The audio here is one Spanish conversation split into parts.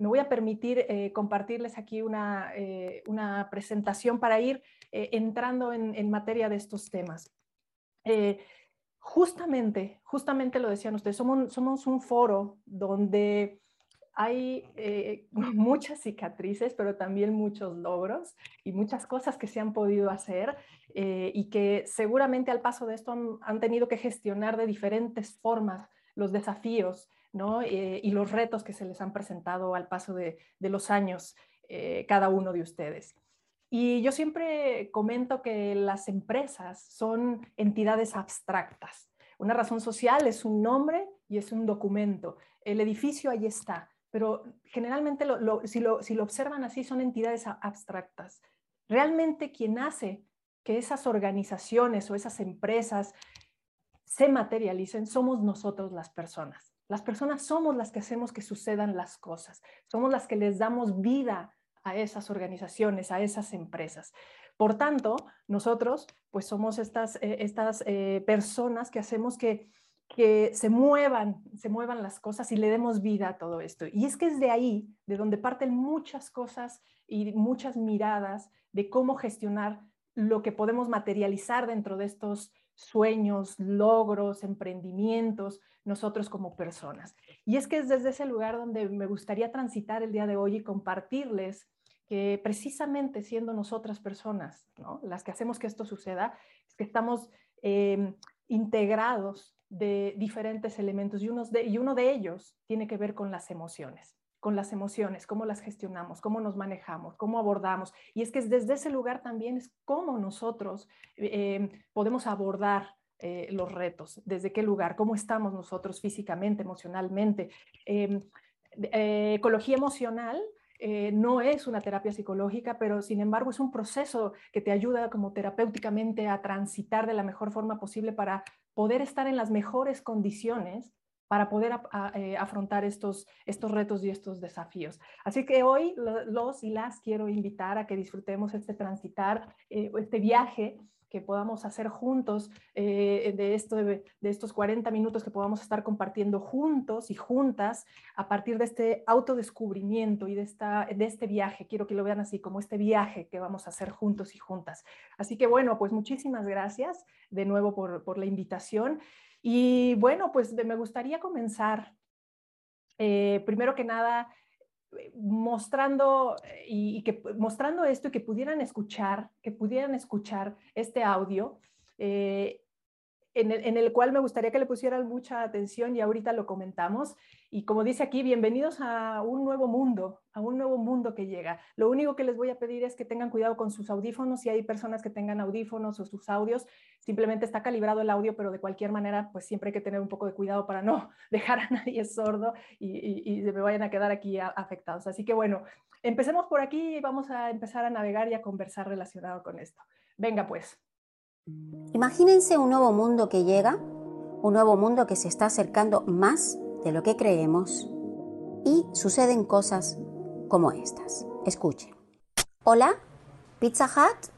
me voy a permitir eh, compartirles aquí una, eh, una, presentación para ir entrando en, materia de estos temas. justamente, justamente lo decían ustedes, somos, un foro donde hay muchas cicatrices, pero también muchos logros y muchas cosas que se han podido hacer y que seguramente al paso de esto han, tenido que gestionar de diferentes formas los desafíos eh, y los retos que se les han presentado al paso de, los años eh, cada uno de ustedes. Y yo siempre comento que las empresas son entidades abstractas. Una razón social es un nombre y es un documento. El edificio ahí está, pero generalmente si, lo, si lo observan así son entidades abstractas. Realmente quien hace que esas organizaciones o esas empresas se materialicen somos nosotros las personas. Las personas somos las que hacemos que sucedan las cosas, somos las que les damos vida a esas organizaciones, a esas empresas. Por tanto, nosotros pues somos estas, eh, estas eh, personas que hacemos que, que se muevan, se muevan las cosas y le demos vida a todo esto. Y es que es de ahí, de donde parten muchas cosas y muchas miradas de cómo gestionar lo que podemos materializar dentro de estos sueños, logros, emprendimientos, nosotros como personas. Y es que es desde ese lugar donde me gustaría transitar el día de hoy y compartirles que precisamente siendo nosotras personas, las que hacemos que esto suceda, es que estamos em, integrados de diferentes elementos y, de, y uno de ellos tiene que ver con las emociones con las emociones, cómo las gestionamos, cómo nos manejamos, cómo abordamos. Y es que desde ese lugar también es cómo nosotros em, podemos abordar eh, los retos, desde qué lugar, cómo estamos nosotros físicamente, emocionalmente. Em, eh, ecología emocional eh, no es una terapia psicológica, pero sin embargo es un proceso que te ayuda como terapéuticamente a transitar de la mejor forma posible para poder estar en las mejores condiciones para poder afrontar estos, retos y estos desafíos. Así que hoy los y las quiero invitar a que disfrutemos este transitar, este viaje que podamos hacer juntos, eh, de, esto, de, estos 40 minutos que podamos estar compartiendo juntos y juntas a partir de este autodescubrimiento y de, este viaje. Quiero que lo vean así, como este viaje que vamos a hacer juntos y juntas. Así que bueno, pues muchísimas gracias de nuevo por la invitación. Y bueno, pues me gustaría comenzar, eh, primero que nada, mostrando eh, y, que mostrando esto y que pudieran escuchar, que pudieran escuchar este audio, eh, en, el, en, el, cual me gustaría que le pusieran mucha atención y ahorita lo comentamos. Y como dice aquí, bienvenidos a un nuevo mundo, a un nuevo mundo que llega. Lo único que les voy a pedir es que tengan cuidado con sus audífonos. Si hay personas que tengan audífonos o sus audios, simplemente está calibrado el audio, pero de cualquier manera, pues siempre hay que tener un poco de cuidado para no dejar a nadie sordo y, y, me vayan a quedar aquí afectados. Así que bueno, empecemos por aquí y vamos a empezar a navegar y a conversar relacionado con esto. Venga pues. Imagínense un nuevo mundo que llega, un nuevo mundo que se está acercando más de lo que creemos y suceden cosas como estas. Escuchen. Hola, Pizza Hut.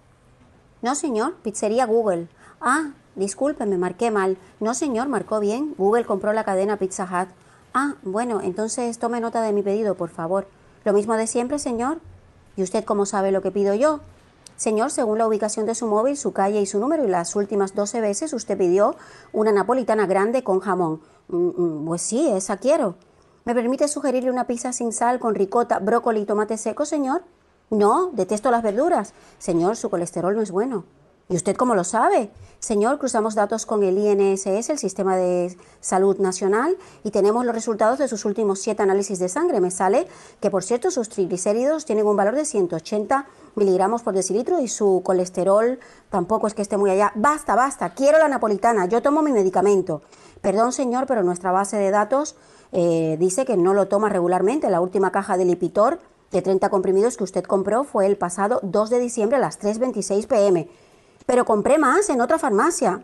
No, señor, pizzería Google. Ah, disculpe, me marqué mal. No, señor, marcó bien. Google compró la cadena Pizza Hut. Ah, bueno, entonces tome nota de mi pedido, por favor. Lo mismo de siempre, señor. ¿Y usted cómo sabe lo que pido yo? Señor, según la ubicación de su móvil, su calle y su número, y las últimas 12 veces usted pidió una napolitana grande con jamón. Mm, mm, pues sí, esa quiero. ¿Me permite sugerirle una pizza sin sal con ricota, brócoli y tomate seco, señor? No, detesto las verduras. Señor, su colesterol no es bueno. ¿Y usted cómo lo sabe? Señor, cruzamos datos con el INSS, el Sistema de Salud Nacional, y tenemos los resultados de sus últimos siete análisis de sangre. Me sale que, por cierto, sus triglicéridos tienen un valor de 180 miligramos por decilitro y su colesterol tampoco es que esté muy allá. Basta, basta, quiero la napolitana, yo tomo mi medicamento. Perdón, señor, pero nuestra base de datos eh, dice que no lo toma regularmente. La última caja de Lipitor de 30 comprimidos que usted compró fue el pasado 2 de diciembre a las 3.26 pm. Pero compré más en otra farmacia.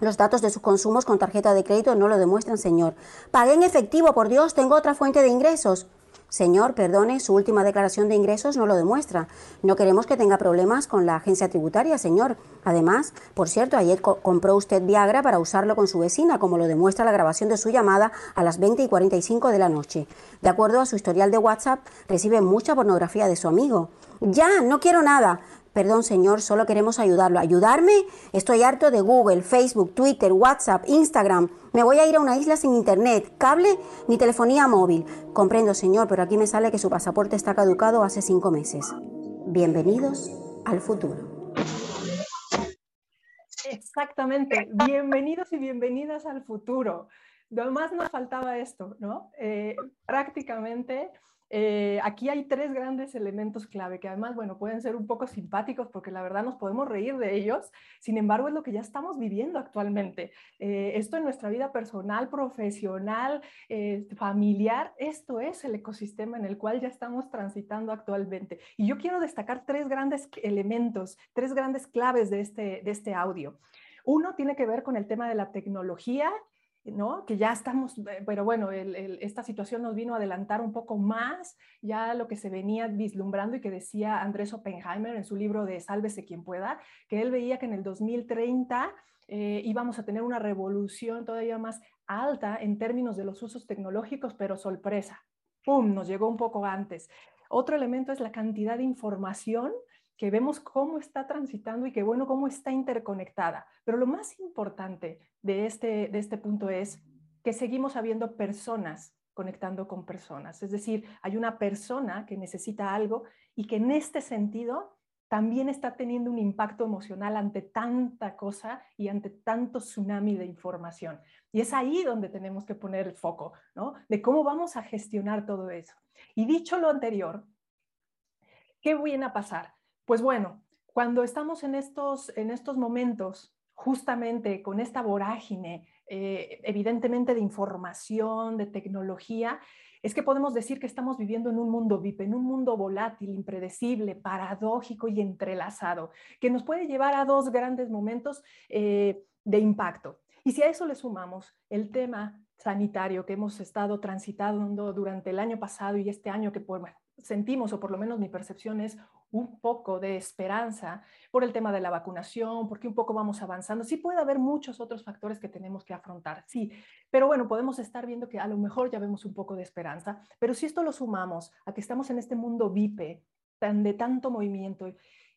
Los datos de sus consumos con tarjeta de crédito no lo demuestran, señor. Pagué en efectivo, por Dios, tengo otra fuente de ingresos. Señor, perdone, su última declaración de ingresos no lo demuestra. No queremos que tenga problemas con la agencia tributaria, señor. Además, por cierto, ayer compró usted Viagra para usarlo con su vecina, como lo demuestra la grabación de su llamada a las 20 y 45 de la noche. De acuerdo a su historial de WhatsApp, recibe mucha pornografía de su amigo. Ya, no quiero nada. Perdón, señor, solo queremos ayudarlo. ¿Ayudarme? Estoy harto de Google, Facebook, Twitter, WhatsApp, Instagram. Me voy a ir a una isla sin internet, cable ni telefonía móvil. Comprendo, señor, pero aquí me sale que su pasaporte está caducado hace cinco meses. Bienvenidos al futuro. Exactamente. Bienvenidos y bienvenidas al futuro. Además nos faltaba esto, ¿no? Eh, prácticamente eh, aquí hay tres grandes elementos clave que además, bueno, pueden ser un poco simpáticos porque la verdad nos podemos reír de ellos, sin embargo es lo que ya estamos viviendo actualmente. Eh, esto en nuestra vida personal, profesional, eh, familiar, esto es el ecosistema en el cual ya estamos transitando actualmente. Y yo quiero destacar tres grandes elementos, tres grandes claves de este, de este audio. Uno tiene que ver con el tema de la tecnología ¿no? Que ya estamos, eh, pero bueno, esta situación nos vino a adelantar un poco más ya lo que se venía vislumbrando y que decía Andrés Oppenheimer en su libro de Sálvese quien pueda, que él veía que en el 2030 eh, íbamos a tener una revolución todavía más alta en términos de los usos tecnológicos, pero sorpresa, ¡pum!, nos llegó un poco antes. Otro elemento es la cantidad de información que vemos cómo está transitando y que bueno, cómo está interconectada. Pero lo más importante de este, de este punto es que seguimos habiendo personas conectando con personas. Es decir, hay una persona que necesita algo y que en este sentido también está teniendo un impacto emocional ante tanta cosa y ante tanto tsunami de información. Y es ahí donde tenemos que poner el foco, ¿no? De cómo vamos a gestionar todo eso. Y dicho lo anterior, ¿qué viene a pasar? Pues bueno, cuando estamos en estos, en estos momentos, justamente con esta vorágine, eh, evidentemente de información, de tecnología, es que podemos decir que estamos viviendo en un mundo VIP, en un mundo volátil, impredecible, paradójico y entrelazado, que nos puede llevar a dos grandes momentos eh, de impacto. Y si a eso le sumamos el tema sanitario que hemos estado transitando durante el año pasado y este año que pues, sentimos, o por lo menos mi percepción es un poco de esperanza por el tema de la vacunación, porque un poco vamos avanzando. Sí puede haber muchos otros factores que tenemos que afrontar, sí, pero bueno, podemos estar viendo que a lo mejor ya vemos un poco de esperanza, pero si esto lo sumamos a que estamos en este mundo vipe, tan, de tanto movimiento,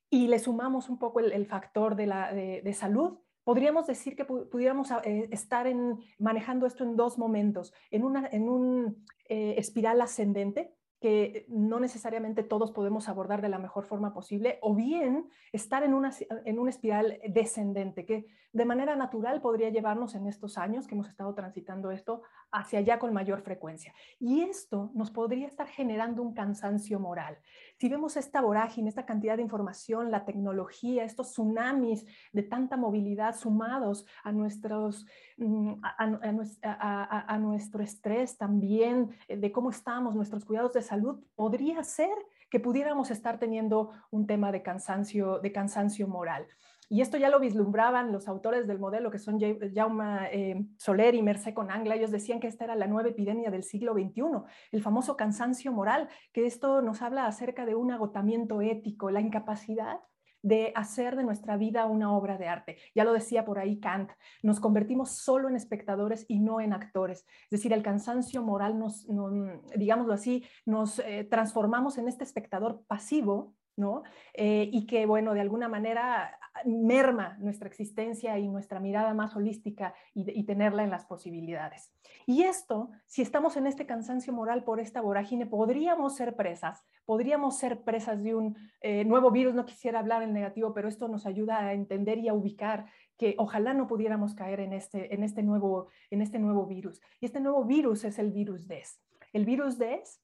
y le sumamos un poco el, factor de, la, de, salud, podríamos decir que pudiéramos eh, estar en, manejando esto en dos momentos, en, una, en un eh, espiral ascendente, que no necesariamente todos podemos abordar de la mejor forma posible, o bien estar en una, en una espiral descendente, que de manera natural podría llevarnos en estos años que hemos estado transitando esto hacia allá con mayor frecuencia. Y esto nos podría estar generando un cansancio moral. Si vemos esta vorágine, esta cantidad de información, la tecnología, estos tsunamis de tanta movilidad sumados a, nuestros, mm, a, nuestro estrés también, eh, de cómo estamos, nuestros cuidados de salud, podría ser que pudiéramos estar teniendo un tema de cansancio, de cansancio moral. Y esto ya lo vislumbraban los autores del modelo, que son Jaume eh, Soler y Mercé Conangla. Ellos decían que esta era la nueva epidemia del siglo XXI, el famoso cansancio moral, que esto nos habla acerca de un agotamiento ético, la incapacidad de hacer de nuestra vida una obra de arte. Ya lo decía por ahí Kant, nos convertimos solo en espectadores y no en actores. Es decir, el cansancio moral nos, digámoslo así, nos eh, transformamos en este espectador pasivo ¿no? Eh, y que, bueno, de alguna manera merma nuestra existencia y nuestra mirada más holística y, tenerla en las posibilidades. Y esto, si estamos en este cansancio moral por esta vorágine, podríamos ser presas, podríamos ser presas de un eh, nuevo virus, no quisiera hablar en negativo, pero esto nos ayuda a entender y a ubicar que ojalá no pudiéramos caer en este, en este, nuevo, en este nuevo virus. Y este nuevo virus es el virus DES. El virus DES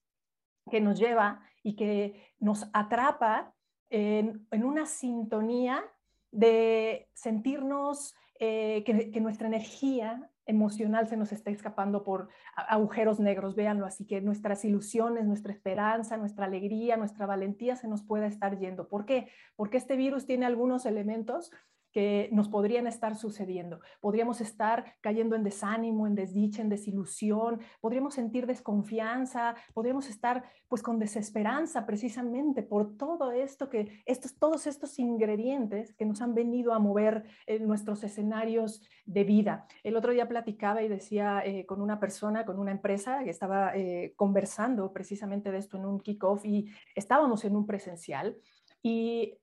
que nos lleva y que nos atrapa en, una sintonía de sentirnos eh, que, nuestra energía emocional se nos está escapando por agujeros negros, véanlo así, que nuestras ilusiones, nuestra esperanza, nuestra alegría, nuestra valentía se nos pueda estar yendo. ¿Por qué? Porque este virus tiene algunos elementos que nos podrían estar sucediendo. Podríamos estar cayendo en desánimo, en desdicha, en desilusión, podríamos sentir desconfianza, podríamos estar pues con desesperanza precisamente por todo esto que estos todos estos ingredientes que nos han venido a mover en nuestros escenarios de vida. El otro día platicaba y decía eh, con una persona, con una empresa que estaba eh, conversando precisamente de esto en un kickoff y estábamos en un presencial y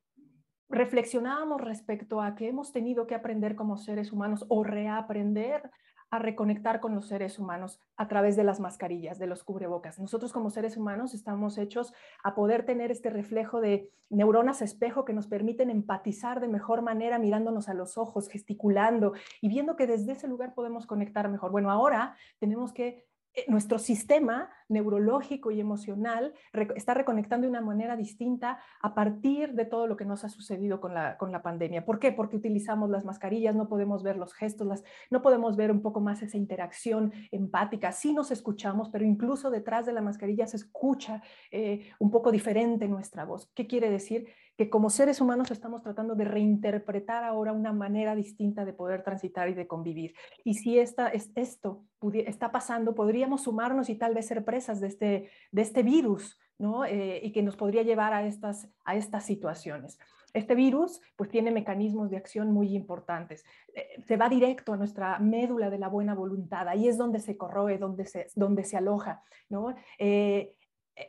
reflexionábamos respecto a que hemos tenido que aprender como seres humanos o reaprender a reconectar con los seres humanos a través de las mascarillas, de los cubrebocas. Nosotros como seres humanos estamos hechos a poder tener este reflejo de neuronas espejo que nos permiten empatizar de mejor manera mirándonos a los ojos, gesticulando y viendo que desde ese lugar podemos conectar mejor. Bueno, ahora tenemos que eh, nuestro sistema neurológico y emocional está reconectando de una manera distinta a partir de todo lo que nos ha sucedido con la, con la pandemia. ¿Por qué? Porque utilizamos las mascarillas, no podemos ver los gestos, las, no podemos ver un poco más esa interacción empática. Sí nos escuchamos, pero incluso detrás de la mascarilla se escucha eh, un poco diferente nuestra voz. ¿Qué quiere decir? que como seres humanos estamos tratando de reinterpretar ahora una manera distinta de poder transitar y de convivir. Y si esta, es, esto está pasando, podríamos sumarnos y tal vez ser de este, de este virus, ¿no? Eh, y que nos podría llevar a estas, a estas situaciones. Este virus pues tiene mecanismos de acción muy importantes. Eh, se va directo a nuestra médula de la buena voluntad, ahí es donde se corroe, donde se, donde se aloja. ¿no? Eh,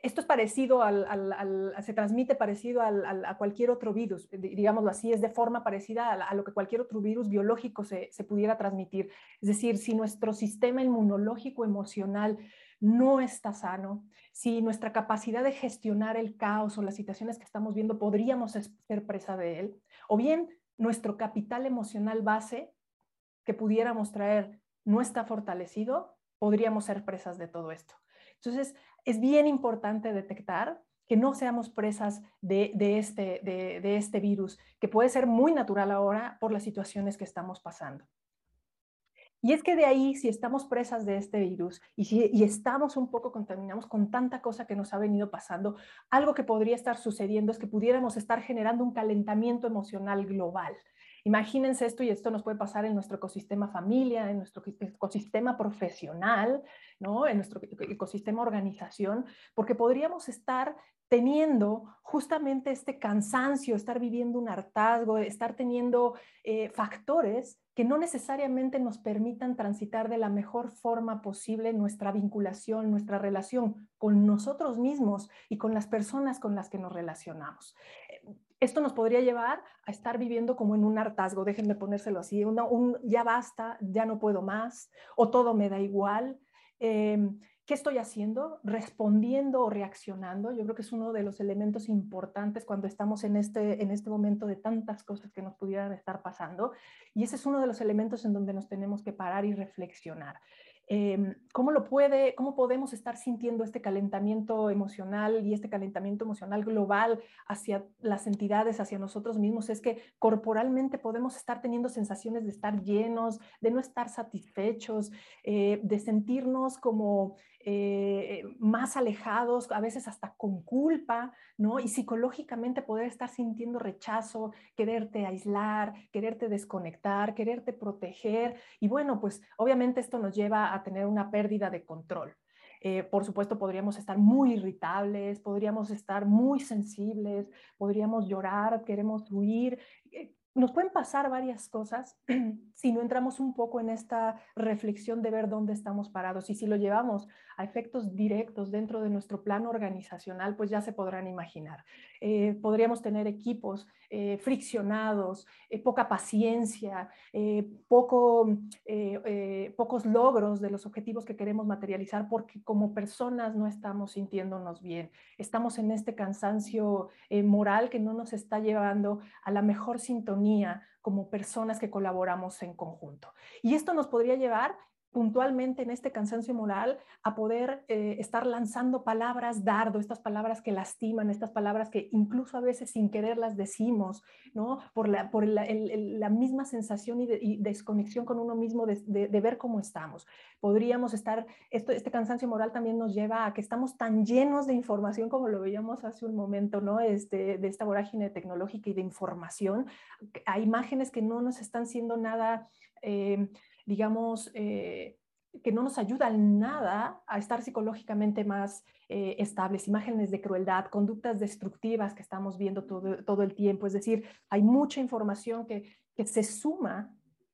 esto es parecido al, se transmite parecido a cualquier otro virus, digámoslo así, es de forma parecida a, lo que cualquier otro virus biológico se, pudiera transmitir. Es decir, si nuestro sistema inmunológico emocional no está sano, si nuestra capacidad de gestionar el caos o las situaciones que estamos viendo podríamos ser presa de él, o bien nuestro capital emocional base que pudiéramos traer no está fortalecido, podríamos ser presas de todo esto. Entonces, es bien importante detectar que no seamos presas de, este, de, este virus, que puede ser muy natural ahora por las situaciones que estamos pasando. Y es que de ahí, si estamos presas de este virus y si y estamos un poco contaminados con tanta cosa que nos ha venido pasando, algo que podría estar sucediendo es que pudiéramos estar generando un calentamiento emocional global. Imagínense esto y esto nos puede pasar en nuestro ecosistema familia, en nuestro ecosistema profesional, ¿no? en nuestro ecosistema organización, porque podríamos estar teniendo justamente este cansancio, estar viviendo un hartazgo, estar teniendo eh, factores que no necesariamente nos permitan transitar de la mejor forma posible nuestra vinculación, nuestra relación con nosotros mismos y con las personas con las que nos relacionamos esto nos podría llevar a estar viviendo como en un hartazgo, déjenme ponérselo así, ya basta, ya no puedo más, o todo me da igual. Em, ¿Qué estoy haciendo? Respondiendo o reaccionando. Yo creo que es uno de los elementos importantes cuando estamos en este, en este momento de tantas cosas que nos pudieran estar pasando. Y ese es uno de los elementos en donde nos tenemos que parar y reflexionar. Em, ¿cómo, lo puede, ¿Cómo podemos estar sintiendo este calentamiento emocional y este calentamiento emocional global hacia las entidades, hacia nosotros mismos? Es que corporalmente podemos estar teniendo sensaciones de estar llenos, de no estar satisfechos, eh, de sentirnos como eh, más alejados, a veces hasta con culpa, ¿no? Y psicológicamente poder estar sintiendo rechazo, quererte aislar, quererte desconectar, quererte proteger. Y bueno, pues obviamente esto nos lleva a tener una pérdida de control. Eh, por supuesto, podríamos estar muy irritables, podríamos estar muy sensibles, podríamos llorar, queremos huir. Eh, nos pueden pasar varias cosas si no entramos un poco en esta reflexión de ver dónde estamos parados y si lo llevamos a efectos directos dentro de nuestro plano organizacional, pues ya se podrán imaginar. Eh, podríamos tener equipos eh, friccionados, eh, poca paciencia, poco, pocos logros de los objetivos que queremos materializar porque como personas no estamos sintiéndonos bien. Estamos en este cansancio moral que no nos está llevando a la mejor sintonía como personas que colaboramos en conjunto. Y esto nos podría llevar puntualmente en este cansancio moral a poder eh, estar lanzando palabras dardo, estas palabras que lastiman, estas palabras que incluso a veces sin querer las decimos, ¿no? Por la, por la, la misma sensación y, de, desconexión con uno mismo de, ver cómo estamos. Podríamos estar, este cansancio moral también nos lleva a que estamos tan llenos de información como lo veíamos hace un momento, ¿no? Este, de esta vorágine tecnológica y de información, a imágenes que no nos están siendo nada... Eh, digamos, eh, que no nos ayudan nada a estar psicológicamente más eh, estables, imágenes de crueldad, conductas destructivas que estamos viendo todo, todo el tiempo. Es decir, hay mucha información que, que se suma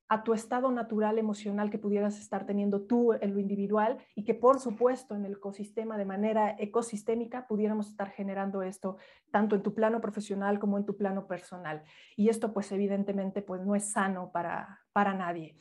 a tu estado natural emocional que pudieras estar teniendo tú en lo individual y que por supuesto en el ecosistema de manera ecosistémica pudiéramos estar generando esto tanto en tu plano profesional como en tu plano personal. Y esto pues evidentemente pues no es sano para, para nadie.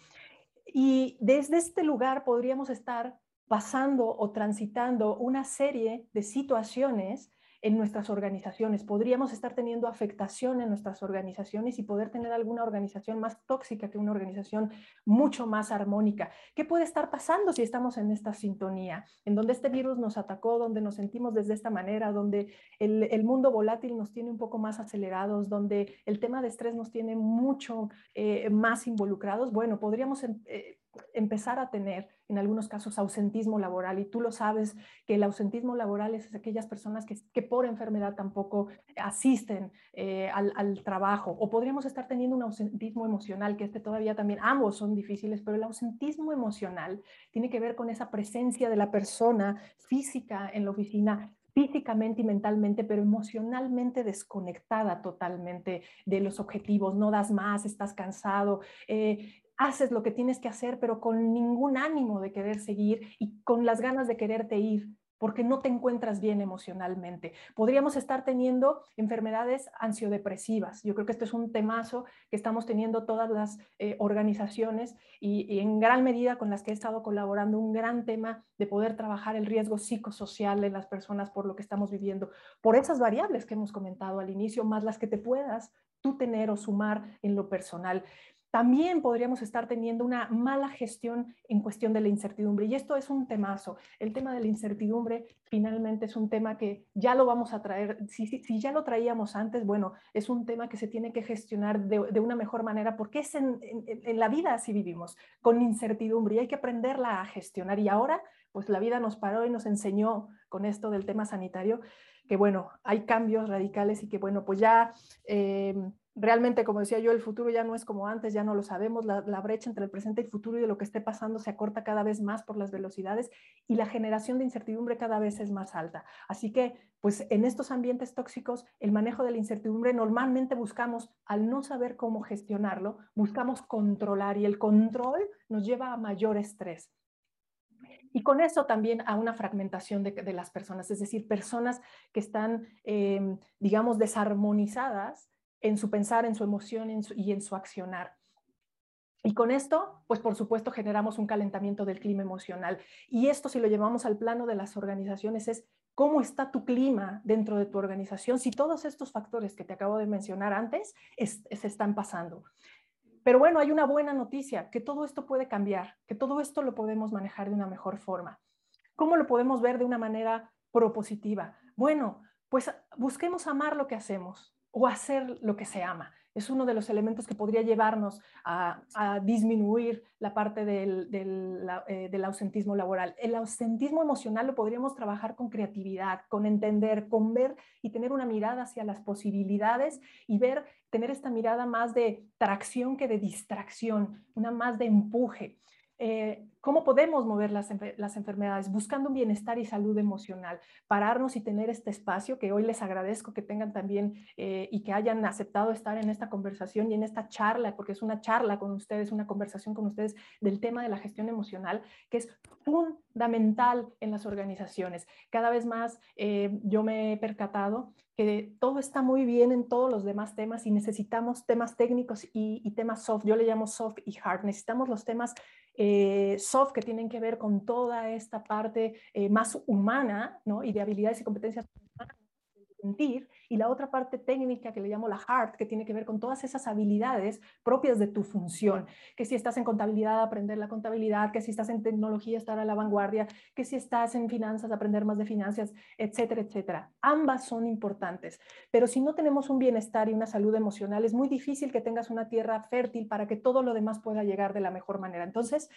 Y desde este lugar podríamos estar pasando o transitando una serie de situaciones en nuestras organizaciones. Podríamos estar teniendo afectación en nuestras organizaciones y poder tener alguna organización más tóxica que una organización mucho más armónica. ¿Qué puede estar pasando si estamos en esta sintonía, en donde este virus nos atacó, donde nos sentimos desde esta manera, donde el, mundo volátil nos tiene un poco más acelerados, donde el tema de estrés nos tiene mucho eh, más involucrados? Bueno, podríamos... Eh, empezar a tener en algunos casos ausentismo laboral y tú lo sabes que el ausentismo laboral es aquellas personas que, que por enfermedad tampoco asisten eh, al, al, trabajo. O podríamos estar teniendo un ausentismo emocional que este todavía también ambos son difíciles pero el ausentismo emocional tiene que ver con esa presencia de la persona física en la oficina físicamente y mentalmente, pero emocionalmente desconectada totalmente de los objetivos, no das más, estás cansado, eh, haces lo que tienes que hacer, pero con ningún ánimo de querer seguir y con las ganas de quererte ir porque no te encuentras bien emocionalmente. Podríamos estar teniendo enfermedades ansiodepresivas. Yo creo que esto es un temazo que estamos teniendo todas las eh, organizaciones y, y, en gran medida con las que he estado colaborando, un gran tema de poder trabajar el riesgo psicosocial en las personas por lo que estamos viviendo, por esas variables que hemos comentado al inicio, más las que te puedas tú tener o sumar en lo personal. También podríamos estar teniendo una mala gestión en cuestión de la incertidumbre. Y esto es un temazo. El tema de la incertidumbre finalmente es un tema que ya lo vamos a traer. Si, si, ya lo traíamos antes, bueno, es un tema que se tiene que gestionar de, de una mejor manera porque es en, en, la vida así vivimos, con incertidumbre y hay que aprenderla a gestionar. Y ahora, pues la vida nos paró y nos enseñó con esto del tema sanitario que, bueno, hay cambios radicales y que, bueno, pues ya... Eh, realmente, como decía yo, el futuro ya no es como antes, ya no lo sabemos, la, brecha entre el presente y futuro y de lo que esté pasando se acorta cada vez más por las velocidades y la generación de incertidumbre cada vez es más alta. Así que, pues en estos ambientes tóxicos, el manejo de la incertidumbre normalmente buscamos, al no saber cómo gestionarlo, buscamos controlar y el control nos lleva a mayor estrés. Y con eso también a una fragmentación de, las personas, es decir, personas que están, eh, digamos, desarmonizadas en su pensar, en su emoción y en su accionar. Y con esto, pues por supuesto generamos un calentamiento del clima emocional. Y esto si lo llevamos al plano de las organizaciones es cómo está tu clima dentro de tu organización si todos estos factores que te acabo de mencionar antes es, se están pasando. Pero bueno, hay una buena noticia, que todo esto puede cambiar, que todo esto lo podemos manejar de una mejor forma. ¿Cómo lo podemos ver de una manera propositiva? Bueno, pues busquemos amar lo que hacemos, o hacer lo que se ama. Es uno de los elementos que podría llevarnos a, disminuir la parte del, eh, del, ausentismo laboral. El ausentismo emocional lo podríamos trabajar con creatividad, con entender, con ver y tener una mirada hacia las posibilidades y ver, tener esta mirada más de tracción que de distracción, una más de empuje. Eh, ¿Cómo podemos mover las, las, enfermedades? Buscando un bienestar y salud emocional, pararnos y tener este espacio que hoy les agradezco que tengan también eh, y que hayan aceptado estar en esta conversación y en esta charla, porque es una charla con ustedes, una conversación con ustedes del tema de la gestión emocional, que es fundamental en las organizaciones. Cada vez más eh, yo me he percatado que todo está muy bien en todos los demás temas y necesitamos temas técnicos y, y temas soft. Yo le llamo soft y hard. Necesitamos los temas eh, soft que tienen que ver con toda esta parte eh, más humana ¿no? y de habilidades y competencias y la otra parte técnica que le llamo la heart, que tiene que ver con todas esas habilidades propias de tu función, que si estás en contabilidad, aprender la contabilidad, que si estás en tecnología, estar a la vanguardia, que si estás en finanzas, aprender más de finanzas, etcétera, etcétera. Ambas son importantes, pero si no tenemos un bienestar y una salud emocional, es muy difícil que tengas una tierra fértil para que todo lo demás pueda llegar de la mejor manera. Entonces,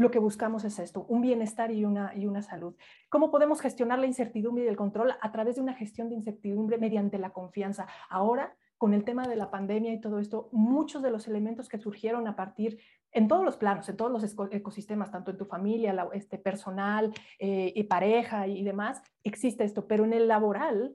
lo que buscamos es esto, un bienestar y una, y una salud. ¿Cómo podemos gestionar la incertidumbre y el control? A través de una gestión de incertidumbre mediante la confianza. Ahora, con el tema de la pandemia y todo esto, muchos de los elementos que surgieron a partir, en todos los planos, en todos los ecosistemas, tanto en tu familia, este, personal, eh, y pareja y demás, existe esto, pero en el laboral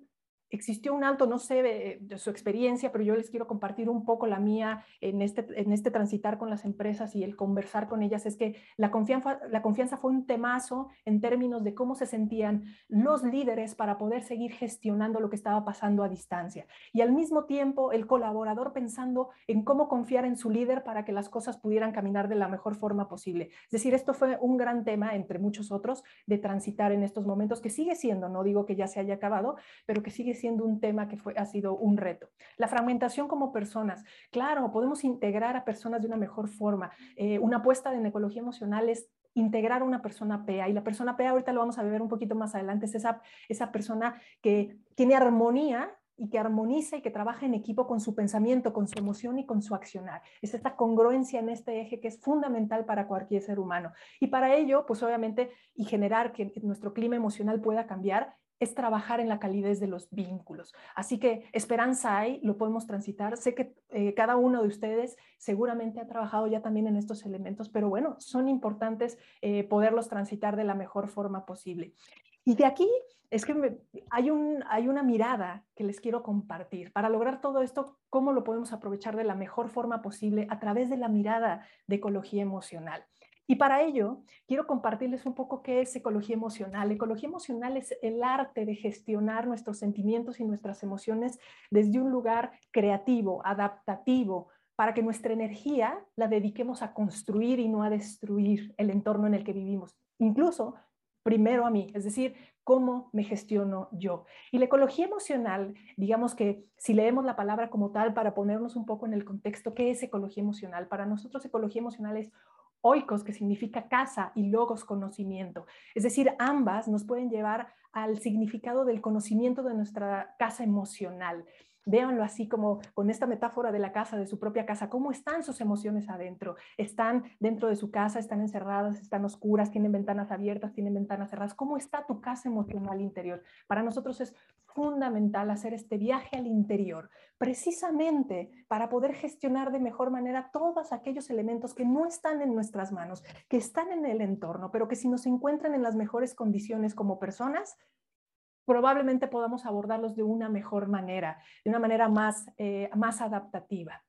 existió un alto, no sé de, su experiencia, pero yo les quiero compartir un poco la mía en este, en este transitar con las empresas y el conversar con ellas, es que la confianza, la confianza fue un temazo en términos de cómo se sentían los líderes para poder seguir gestionando lo que estaba pasando a distancia. Y al mismo tiempo el colaborador pensando en cómo confiar en su líder para que las cosas pudieran caminar de la mejor forma posible. Es decir, esto fue un gran tema, entre muchos otros, de transitar en estos momentos, que sigue siendo, no digo que ya se haya acabado, pero que sigue siendo un tema que fue, ha sido un reto. La fragmentación como personas. Claro, podemos integrar a personas de una mejor forma. Eh, una apuesta en ecología emocional es integrar a una persona PEA. Y la persona PEA, ahorita lo vamos a ver un poquito más adelante, es esa, esa persona que tiene armonía y que armoniza y que trabaja en equipo con su pensamiento, con su emoción y con su accionar. Es esta congruencia en este eje que es fundamental para cualquier ser humano. Y para ello, pues obviamente, y generar que nuestro clima emocional pueda cambiar, es trabajar en la calidez de los vínculos. Así que esperanza hay, lo podemos transitar. Sé que eh, cada uno de ustedes seguramente ha trabajado ya también en estos elementos, pero bueno, son importantes eh, poderlos transitar de la mejor forma posible. Y de aquí es que hay, un, hay una mirada que les quiero compartir. Para lograr todo esto, ¿cómo lo podemos aprovechar de la mejor forma posible a través de la mirada de ecología emocional? Y para ello, quiero compartirles un poco qué es psicología emocional. Ecología emocional es el arte de gestionar nuestros sentimientos y nuestras emociones desde un lugar creativo, adaptativo, para que nuestra energía la dediquemos a construir y no a destruir el entorno en el que vivimos. Incluso primero a mí, es decir, cómo me gestiono yo. Y la ecología emocional, digamos que si leemos la palabra como tal para ponernos un poco en el contexto, ¿qué es ecología emocional? Para nosotros ecología emocional es oikos, que significa casa, y logos, conocimiento. Es decir, ambas nos pueden llevar al significado del conocimiento de nuestra casa emocional. Véanlo así como con esta metáfora de la casa, de su propia casa. ¿Cómo están sus emociones adentro? ¿Están dentro de su casa? ¿Están encerradas? ¿Están oscuras? ¿Tienen ventanas abiertas? ¿Tienen ventanas cerradas? ¿Cómo está tu casa emocional interior? Para nosotros es fundamental hacer este viaje al interior, precisamente para poder gestionar de mejor manera todos aquellos elementos que no están en nuestras manos, que están en el entorno, pero que si nos encuentran en las mejores condiciones como personas, probablemente podamos abordarlos de una mejor manera, de una manera más, eh, más adaptativa.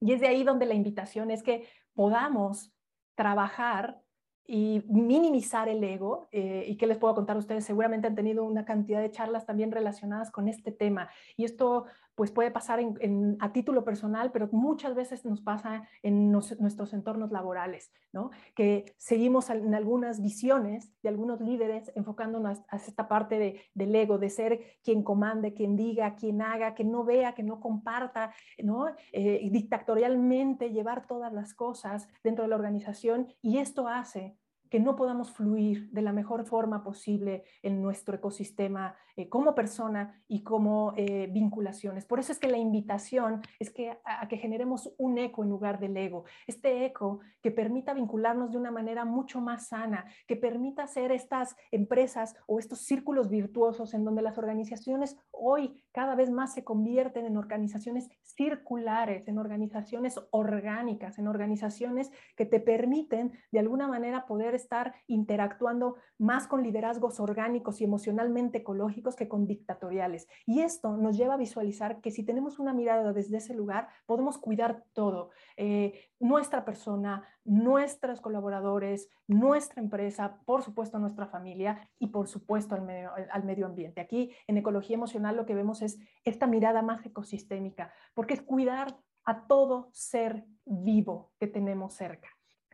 Y es de ahí donde la invitación es que podamos trabajar y minimizar el ego. Eh, ¿Y qué les puedo contar a ustedes? Seguramente han tenido una cantidad de charlas también relacionadas con este tema. Y esto pues puede pasar en, a título personal, pero muchas veces nos pasa en nuestros entornos laborales, ¿no? Que seguimos en algunas visiones de algunos líderes enfocándonos a esta parte de, del ego, de ser quien comande, quien diga, quien haga, que no vea, que no comparta, ¿no? Eh, dictatorialmente llevar todas las cosas dentro de la organización y esto hace que no podamos fluir de la mejor forma posible en nuestro ecosistema eh, como persona y como eh, vinculaciones. Por eso es que la invitación es que, a, que generemos un eco en lugar del ego. Este eco que permita vincularnos de una manera mucho más sana, que permita hacer estas empresas o estos círculos virtuosos en donde las organizaciones hoy cada vez más se convierten en organizaciones circulares, en organizaciones orgánicas, en organizaciones que te permiten de alguna manera poder estar interactuando más con liderazgos orgánicos y emocionalmente ecológicos que con dictatoriales. Y esto nos lleva a visualizar que si tenemos una mirada desde ese lugar, podemos cuidar todo, eh, nuestra persona, nuestros colaboradores, nuestra empresa, por supuesto nuestra familia y por supuesto al medio, al medio ambiente. Aquí en ecología emocional lo que vemos es esta mirada más ecosistémica, porque es cuidar a todo ser vivo que tenemos cerca.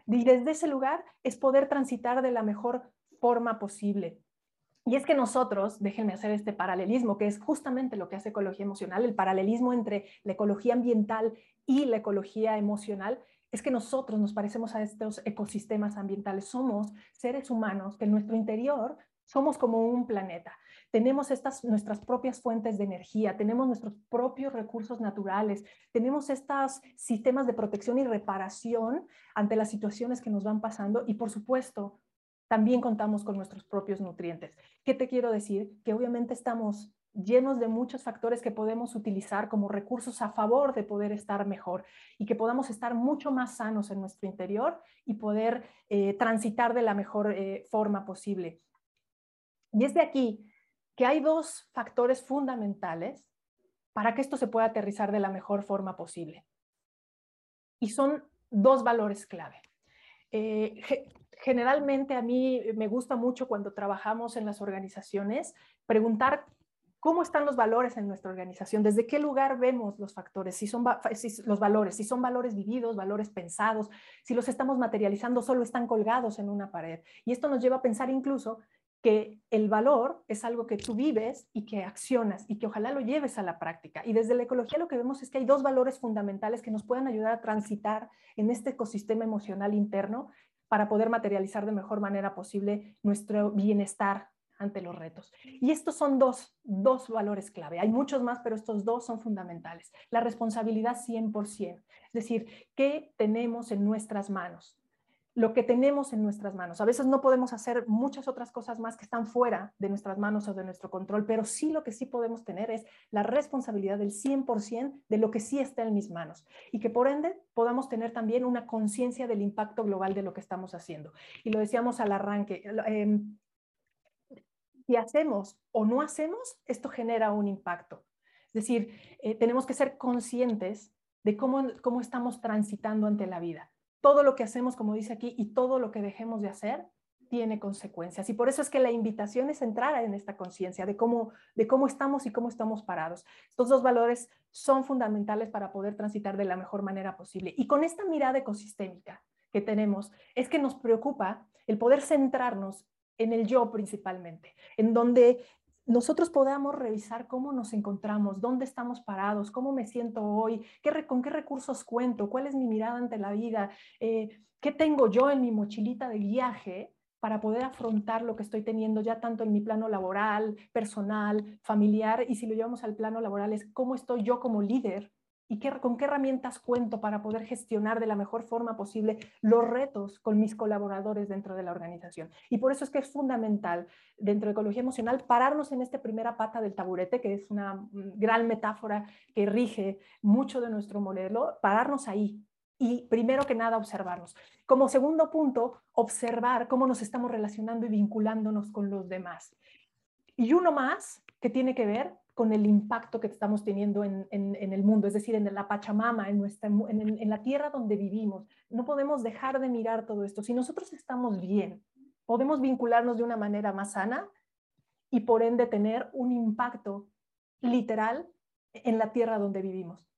Y desde ese lugar es poder transitar de la mejor forma posible. Y es que nosotros, déjenme hacer este paralelismo, que es justamente lo que hace ecología emocional, el paralelismo entre la ecología ambiental y la ecología emocional, es que nosotros nos parecemos a estos ecosistemas ambientales. Somos seres humanos que en nuestro interior somos como un planeta. Tenemos estas nuestras propias fuentes de energía, tenemos nuestros propios recursos naturales, tenemos estos sistemas de protección y reparación ante las situaciones que nos van pasando y por supuesto también contamos con nuestros propios nutrientes. ¿Qué te quiero decir? Que obviamente estamos llenos de muchos factores que podemos utilizar como recursos a favor de poder estar mejor y que podamos estar mucho más sanos en nuestro interior y poder eh, transitar de la mejor eh, forma posible. Y es de aquí que hay dos factores fundamentales para que esto se pueda aterrizar de la mejor forma posible. Y son dos valores clave. Eh, generalmente a mí me gusta mucho cuando trabajamos en las organizaciones preguntar cómo están los valores en nuestra organización, desde qué lugar vemos los factores, si son los valores, si son valores vividos, valores pensados, si los estamos materializando, solo están colgados en una pared. Y esto nos lleva a pensar incluso que el valor es algo que tú vives y que accionas y que ojalá lo lleves a la práctica. Y desde la ecología lo que vemos es que hay dos valores fundamentales que nos pueden ayudar a transitar en este ecosistema emocional interno para poder materializar de mejor manera posible nuestro bienestar ante los retos. Y estos son dos, dos valores clave. Hay muchos más, pero estos dos son fundamentales. La responsabilidad 100%, es decir, ¿qué tenemos en nuestras manos? Lo que tenemos en nuestras manos. A veces no podemos hacer muchas otras cosas más que están fuera de nuestras manos o de nuestro control, pero sí lo que sí podemos tener es la responsabilidad del 100% de lo que sí está en mis manos y que por ende podamos tener también una conciencia del impacto global de lo que estamos haciendo. Y lo decíamos al arranque, em, si hacemos o no hacemos, esto genera un impacto. Es decir, eh, tenemos que ser conscientes de cómo, cómo estamos transitando ante la vida todo lo que hacemos, como dice aquí, y todo lo que dejemos de hacer tiene consecuencias. Y por eso es que la invitación es entrar en esta conciencia de cómo, de cómo estamos y cómo estamos parados. Estos dos valores son fundamentales para poder transitar de la mejor manera posible. Y con esta mirada ecosistémica que tenemos, es que nos preocupa el poder centrarnos en el yo principalmente, en donde nosotros podamos revisar cómo nos encontramos, dónde estamos parados, cómo me siento hoy, qué, con qué recursos cuento, cuál es mi mirada ante la vida, eh, qué tengo yo en mi mochilita de viaje para poder afrontar lo que estoy teniendo ya tanto en mi plano laboral, personal, familiar, y si lo llevamos al plano laboral es cómo estoy yo como líder y con qué herramientas cuento para poder gestionar de la mejor forma posible los retos con mis colaboradores dentro de la organización. Y por eso es que es fundamental dentro de ecología emocional pararnos en esta primera pata del taburete, que es una mm, gran metáfora que rige mucho de nuestro modelo, pararnos ahí, y primero que nada observarnos. Como segundo punto, observar cómo nos estamos relacionando y vinculándonos con los demás. Y uno más que tiene que ver con el impacto que estamos teniendo en, el mundo, es decir, en la Pachamama, en, nuestra, en, la tierra donde vivimos. No podemos dejar de mirar todo esto. Si nosotros estamos bien, podemos vincularnos de una manera más sana y por ende tener un impacto literal en la tierra donde vivimos.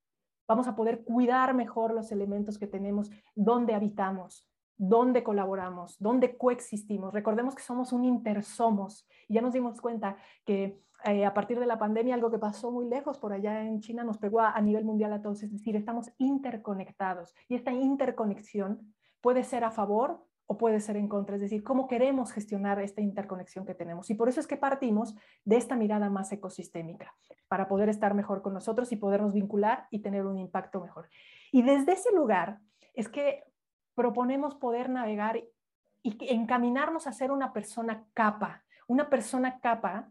Vamos a poder cuidar mejor los elementos que tenemos, donde habitamos, dónde colaboramos, dónde coexistimos. Recordemos que somos un intersomos y ya nos dimos cuenta que eh, a partir de la pandemia, algo que pasó muy lejos por allá en China nos pegó a, nivel mundial a todos, es decir, estamos interconectados y esta interconexión puede ser a favor o puede ser en contra, es decir, cómo queremos gestionar esta interconexión que tenemos. Y por eso es que partimos de esta mirada más ecosistémica, para poder estar mejor con nosotros y podernos vincular y tener un impacto mejor. Y desde ese lugar es que proponemos poder navegar y encaminarnos a ser una persona capa, una persona capa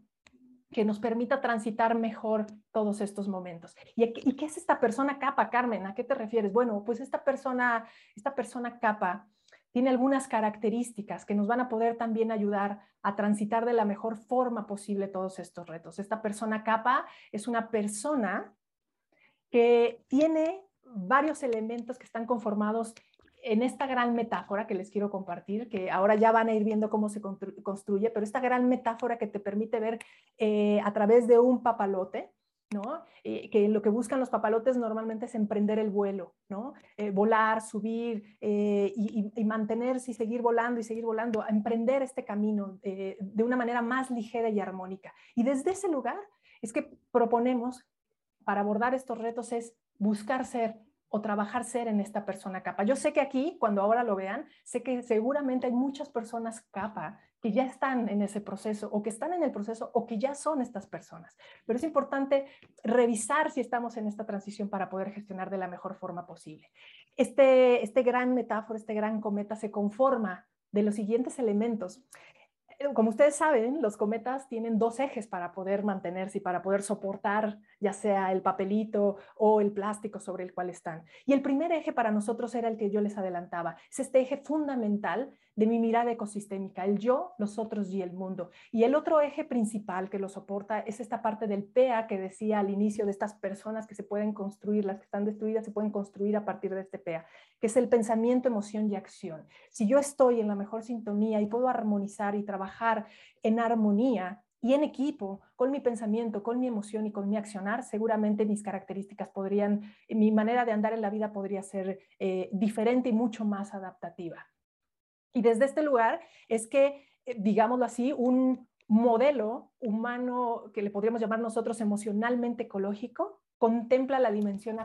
que nos permita transitar mejor todos estos momentos. ¿Y, qué es esta persona capa, Carmen? ¿A qué te refieres? Bueno, pues esta persona, esta persona capa tiene algunas características que nos van a poder también ayudar a transitar de la mejor forma posible todos estos retos. Esta persona capa es una persona que tiene varios elementos que están conformados en esta gran metáfora que les quiero compartir, que ahora ya van a ir viendo cómo se construye, pero esta gran metáfora que te permite ver eh, a través de un papalote, ¿no? Eh, que lo que buscan los papalotes normalmente es emprender el vuelo, ¿no? Eh, volar, subir eh, y, mantenerse y seguir volando y seguir volando, emprender este camino de una manera más ligera y armónica. Y desde ese lugar es que proponemos para abordar estos retos es buscar ser o trabajar ser en esta persona capa. Yo sé que aquí, cuando ahora lo vean, sé que seguramente hay muchas personas capa que ya están en ese proceso o que están en el proceso o que ya son estas personas. Pero es importante revisar si estamos en esta transición para poder gestionar de la mejor forma posible. Este, este gran metáfora, este gran cometa se conforma de los siguientes elementos como ustedes saben, los cometas tienen dos ejes para poder mantenerse y para poder soportar ya sea el papelito o el plástico sobre el cual están. Y el primer eje para nosotros era el que yo les adelantaba. Es este eje fundamental de mi mirada ecosistémica, el yo, los otros y el mundo. Y el otro eje principal que lo soporta es esta parte del PA que decía al inicio de estas personas que se pueden construir, las que están destruidas se pueden construir a partir de este PA, que es el pensamiento, emoción y acción. Si yo estoy en la mejor sintonía y puedo armonizar y trabajar en armonía, y en equipo, con mi pensamiento, con mi emoción y con mi accionar, seguramente mis características podrían, mi manera de andar en la vida podría ser eh, diferente y mucho más adaptativa. Y desde este lugar es que, eh, digámoslo así, un modelo humano que le podríamos llamar nosotros emocionalmente ecológico, contempla la dimensión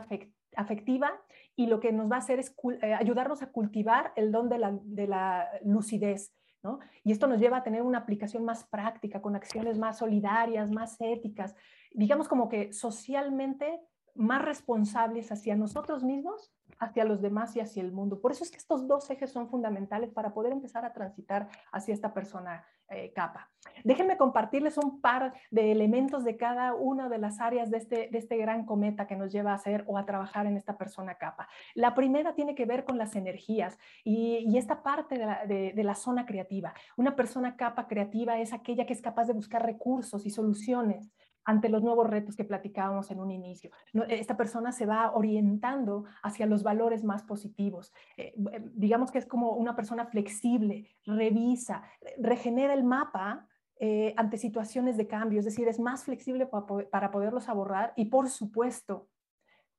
afectiva y lo que nos va a hacer es eh, ayudarnos a cultivar el don de la, de la lucidez. ¿no? Y esto nos lleva a tener una aplicación más práctica, con acciones más solidarias, más éticas, digamos como que socialmente más responsables hacia nosotros mismos, hacia los demás y hacia el mundo. Por eso es que estos dos ejes son fundamentales para poder empezar a transitar hacia esta persona eh, capa. Déjenme compartirles un par de elementos de cada una de las áreas de este, de este gran cometa que nos lleva a hacer o a trabajar en esta persona capa. La primera tiene que ver con las energías y, esta parte de la, de la zona creativa. Una persona capa creativa es aquella que es capaz de buscar recursos y soluciones ante los nuevos retos que platicábamos en un inicio. Esta persona se va orientando hacia los valores más positivos. Eh, eh, digamos que es como una persona flexible, revisa, regenera el mapa eh, ante situaciones de cambio, es decir, es más flexible para, poderlos abordar y por supuesto,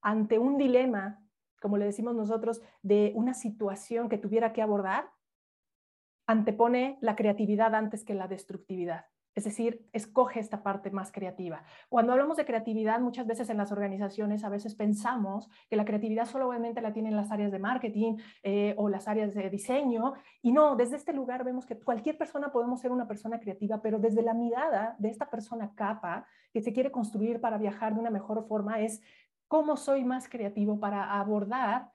ante un dilema, como le decimos nosotros, de una situación que tuviera que abordar, antepone la creatividad antes que la destructividad. Es decir, escoge esta parte más creativa. Cuando hablamos de creatividad, muchas veces en las organizaciones a veces pensamos que la creatividad solamente la tienen las áreas de marketing eh, o las áreas de diseño. Y no, desde este lugar vemos que cualquier persona podemos ser una persona creativa, pero desde la mirada de esta persona capa que se quiere construir para viajar de una mejor forma es cómo soy más creativo para abordar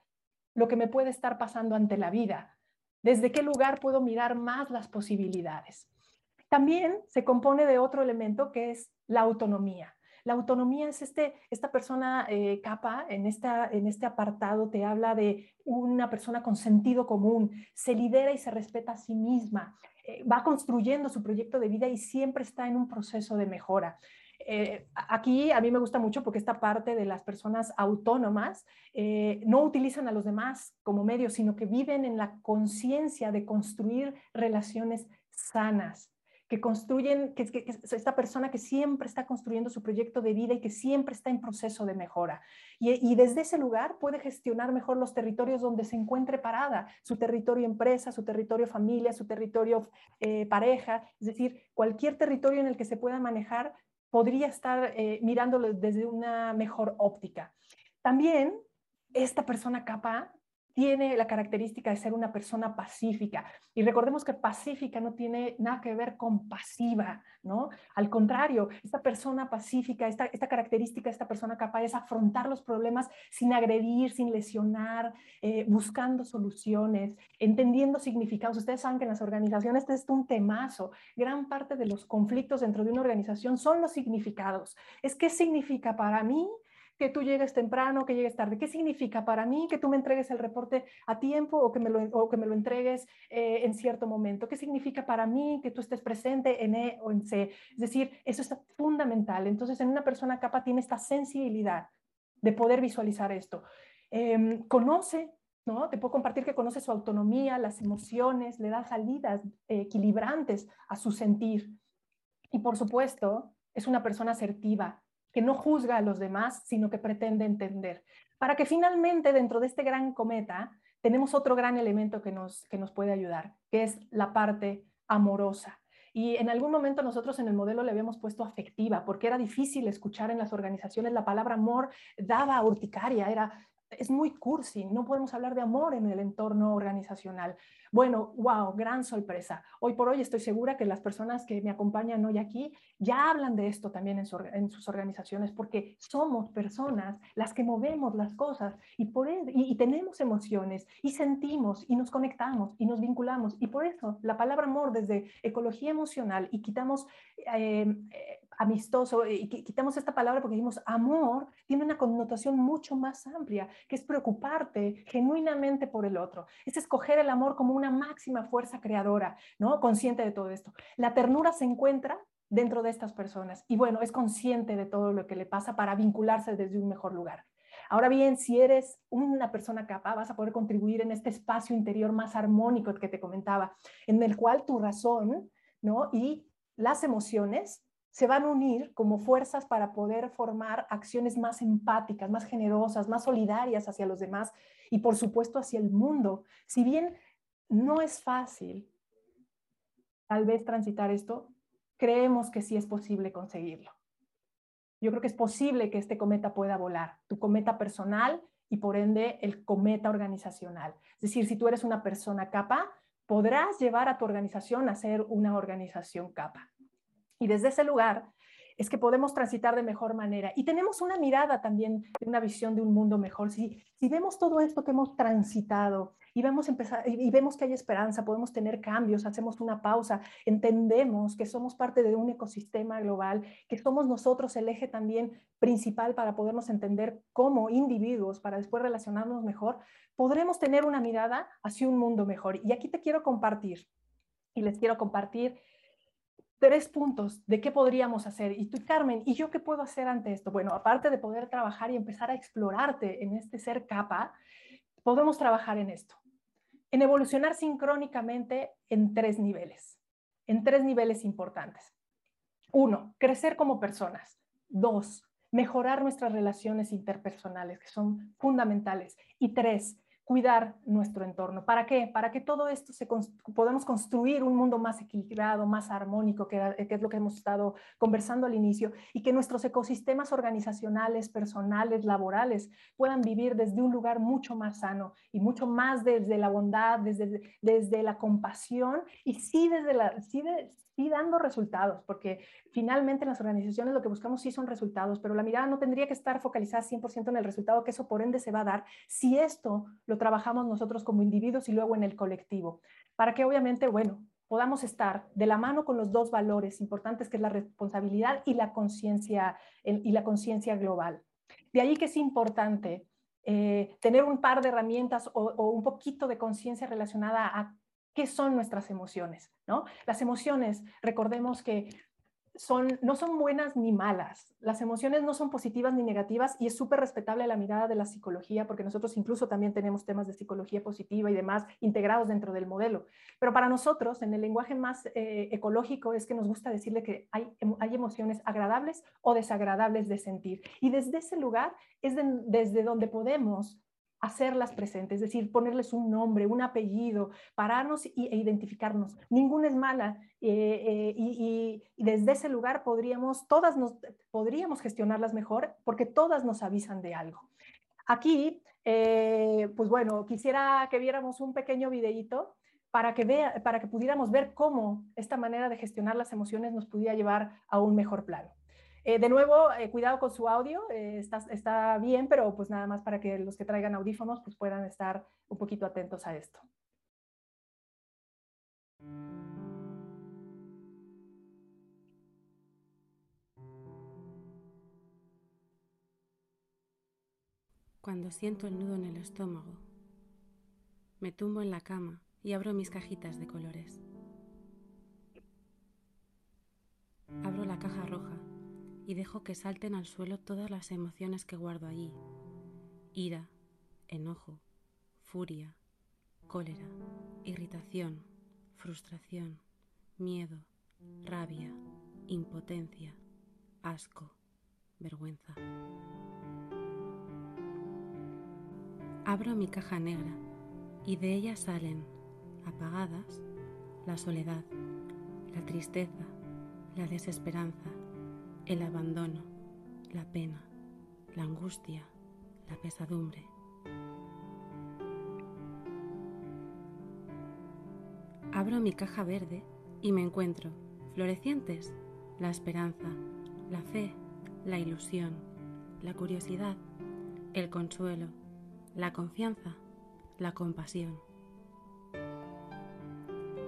lo que me puede estar pasando ante la vida. ¿Desde qué lugar puedo mirar más las posibilidades? También se compone de otro elemento que es la autonomía. La autonomía es este, esta persona eh, capa, en, esta, en este apartado te habla de una persona con sentido común, se lidera y se respeta a sí misma, eh, va construyendo su proyecto de vida y siempre está en un proceso de mejora. Eh, aquí a mí me gusta mucho porque esta parte de las personas autónomas no utilizan a los demás como medios, sino que viven en la conciencia de construir relaciones sanas, que construyen, que, esta persona que siempre está construyendo su proyecto de vida y que siempre está en proceso de mejora. Y, desde ese lugar puede gestionar mejor los territorios donde se encuentre parada, su territorio empresa, su territorio familia, su territorio eh, pareja, es decir, cualquier territorio en el que se pueda manejar podría estar eh, mirándolo desde una mejor óptica. También esta persona capaz tiene la característica de ser una persona pacífica. Y recordemos que pacífica no tiene nada que ver con pasiva, ¿no? Al contrario, esta persona pacífica, esta, esta característica, esta persona capaz de afrontar los problemas sin agredir, sin lesionar, eh, buscando soluciones, entendiendo significados. Ustedes saben que en las organizaciones este es un temazo. Gran parte de los conflictos dentro de una organización son los significados. Es qué significa para mí que tú llegues temprano, que llegues tarde. ¿Qué significa para mí que tú me entregues el reporte a tiempo o que me lo, que me lo entregues eh, en cierto momento? ¿Qué significa para mí que tú estés presente en E o en C? Es decir, eso es fundamental. Entonces, en una persona capa tiene esta sensibilidad de poder visualizar esto. Em, conoce ¿no? Te puedo compartir que conoce su autonomía, las emociones, le da salidas equilibrantes a su sentir. Y por supuesto, es una persona asertiva, que no juzga a los demás, sino que pretende entender. Para que finalmente dentro de este gran cometa tenemos otro gran elemento que nos, que nos puede ayudar, que es la parte amorosa. Y en algún momento nosotros en el modelo le habíamos puesto afectiva, porque era difícil escuchar en las organizaciones la palabra amor, daba urticaria, era es muy cursi, no podemos hablar de amor en el entorno organizacional. Bueno, wow, gran sorpresa. Hoy por hoy estoy segura que las personas que me acompañan hoy aquí ya hablan de esto también en, sus organizaciones porque somos personas las que movemos las cosas y, por, e, y, tenemos emociones y sentimos y nos conectamos y nos vinculamos. Y por eso la palabra amor desde ecología emocional y quitamos eh, eh, amistoso y quitamos esta palabra porque decimos amor tiene una connotación mucho más amplia, que es preocuparte genuinamente por el otro. Es escoger el amor como una máxima fuerza creadora, ¿no? Consciente de todo esto. La ternura se encuentra dentro de estas personas y bueno, es consciente de todo lo que le pasa para vincularse desde un mejor lugar. Ahora bien, si eres una persona capaz, vas a poder contribuir en este espacio interior más armónico que te comentaba, en el cual tu razón, ¿no? Y las emociones se van a unir como fuerzas para poder formar acciones más empáticas, más generosas, más solidarias hacia los demás y por supuesto hacia el mundo. Si bien no es fácil tal vez transitar esto, creemos que sí es posible conseguirlo. Yo creo que es posible que este cometa pueda volar, tu cometa personal y por ende el cometa organizacional. Es decir, si tú eres una persona capa, podrás llevar a tu organización a ser una organización capa. Y desde ese lugar es que podemos transitar de mejor manera. Y tenemos una mirada también, una visión de un mundo mejor. Si, si vemos todo esto que hemos transitado y vemos, empezar, y vemos que hay esperanza, podemos tener cambios, hacemos una pausa, entendemos que somos parte de un ecosistema global, que somos nosotros el eje también principal para podernos entender como individuos, para después relacionarnos mejor, podremos tener una mirada hacia un mundo mejor. Y aquí te quiero compartir, y les quiero compartir tres puntos de qué podríamos hacer. Y tú, Carmen, ¿y yo qué puedo hacer ante esto? Bueno, aparte de poder trabajar y empezar a explorarte en este ser capa, podemos trabajar en esto, en evolucionar sincrónicamente en tres niveles, en tres niveles importantes. Uno, crecer como personas. Dos, mejorar nuestras relaciones interpersonales, que son fundamentales. Y tres, cuidar nuestro entorno. ¿Para qué? Para que todo esto se podamos construir un mundo más equilibrado, más armónico, que, que, es lo que hemos estado conversando al inicio, y que nuestros ecosistemas organizacionales, personales, laborales puedan vivir desde un lugar mucho más sano y mucho más desde la bondad, desde, desde la compasión y sí desde la, sí y dando resultados, porque finalmente en las organizaciones lo que buscamos sí son resultados, pero la mirada no tendría que estar focalizada 100% en el resultado, que eso por ende se va a dar si esto lo trabajamos nosotros como individuos y luego en el colectivo, para que obviamente, bueno, podamos estar de la mano con los dos valores importantes que es la responsabilidad y la conciencia y la conciencia global. De ahí que es importante eh, tener un par de herramientas o, o un poquito de conciencia relacionada a qué son nuestras emociones, ¿no? Las emociones, recordemos que son, no son buenas ni malas. Las emociones no son positivas ni negativas y es súper respetable la mirada de la psicología porque nosotros incluso también tenemos temas de psicología positiva y demás integrados dentro del modelo. Pero para nosotros, en el lenguaje más eh, ecológico, es que nos gusta decirle que hay, hay, emociones agradables o desagradables de sentir. Y desde ese lugar es desde donde podemos hacerlas presentes, es decir, ponerles un nombre, un apellido, pararnos e identificarnos. Ninguna es mala eh, eh, y, desde ese lugar podríamos, todas nos, podríamos gestionarlas mejor porque todas nos avisan de algo. Aquí, eh, pues bueno, quisiera que viéramos un pequeño videíto para que, vea, para que pudiéramos ver cómo esta manera de gestionar las emociones nos pudiera llevar a un mejor plano. Eh, de nuevo, eh, cuidado con su audio, eh, está, está, bien, pero pues nada más para que los que traigan audífonos pues puedan estar un poquito atentos a esto. Cuando siento el nudo en el estómago, me tumbo en la cama y abro mis cajitas de colores. Abro la caja roja y dejo que salten al suelo todas las emociones que guardo allí. Ira, enojo, furia, cólera, irritación, frustración, miedo, rabia, impotencia, asco, vergüenza. Abro mi caja negra y de ella salen, apagadas, la soledad, la tristeza, la desesperanza, el abandono, la pena, la angustia, la pesadumbre. Abro mi caja verde y me encuentro florecientes la esperanza, la fe, la ilusión, la curiosidad, el consuelo, la confianza, la compasión.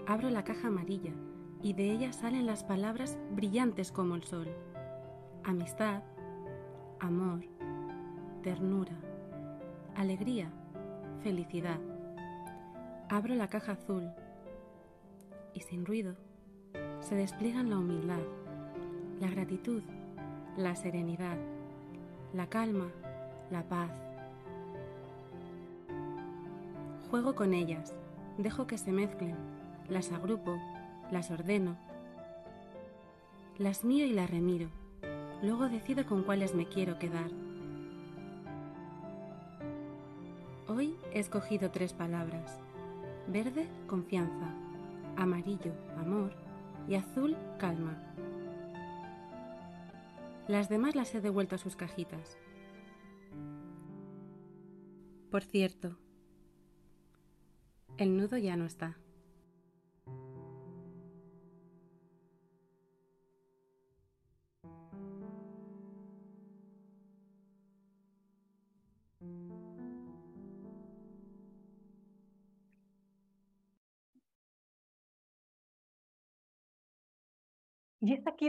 Abro la caja amarilla y de ella salen las palabras brillantes como el sol. Amistad, amor, ternura, alegría, felicidad. Abro la caja azul y sin ruido se despliegan la humildad, la gratitud, la serenidad, la calma, la paz. Juego con ellas, dejo que se mezclen, las agrupo las ordeno, las miro y las remiro, luego decido con cuáles me quiero quedar. Hoy he escogido tres palabras. Verde, confianza. Amarillo, amor. Y azul, calma. Las demás las he devuelto a sus cajitas. Por cierto, el nudo ya no está.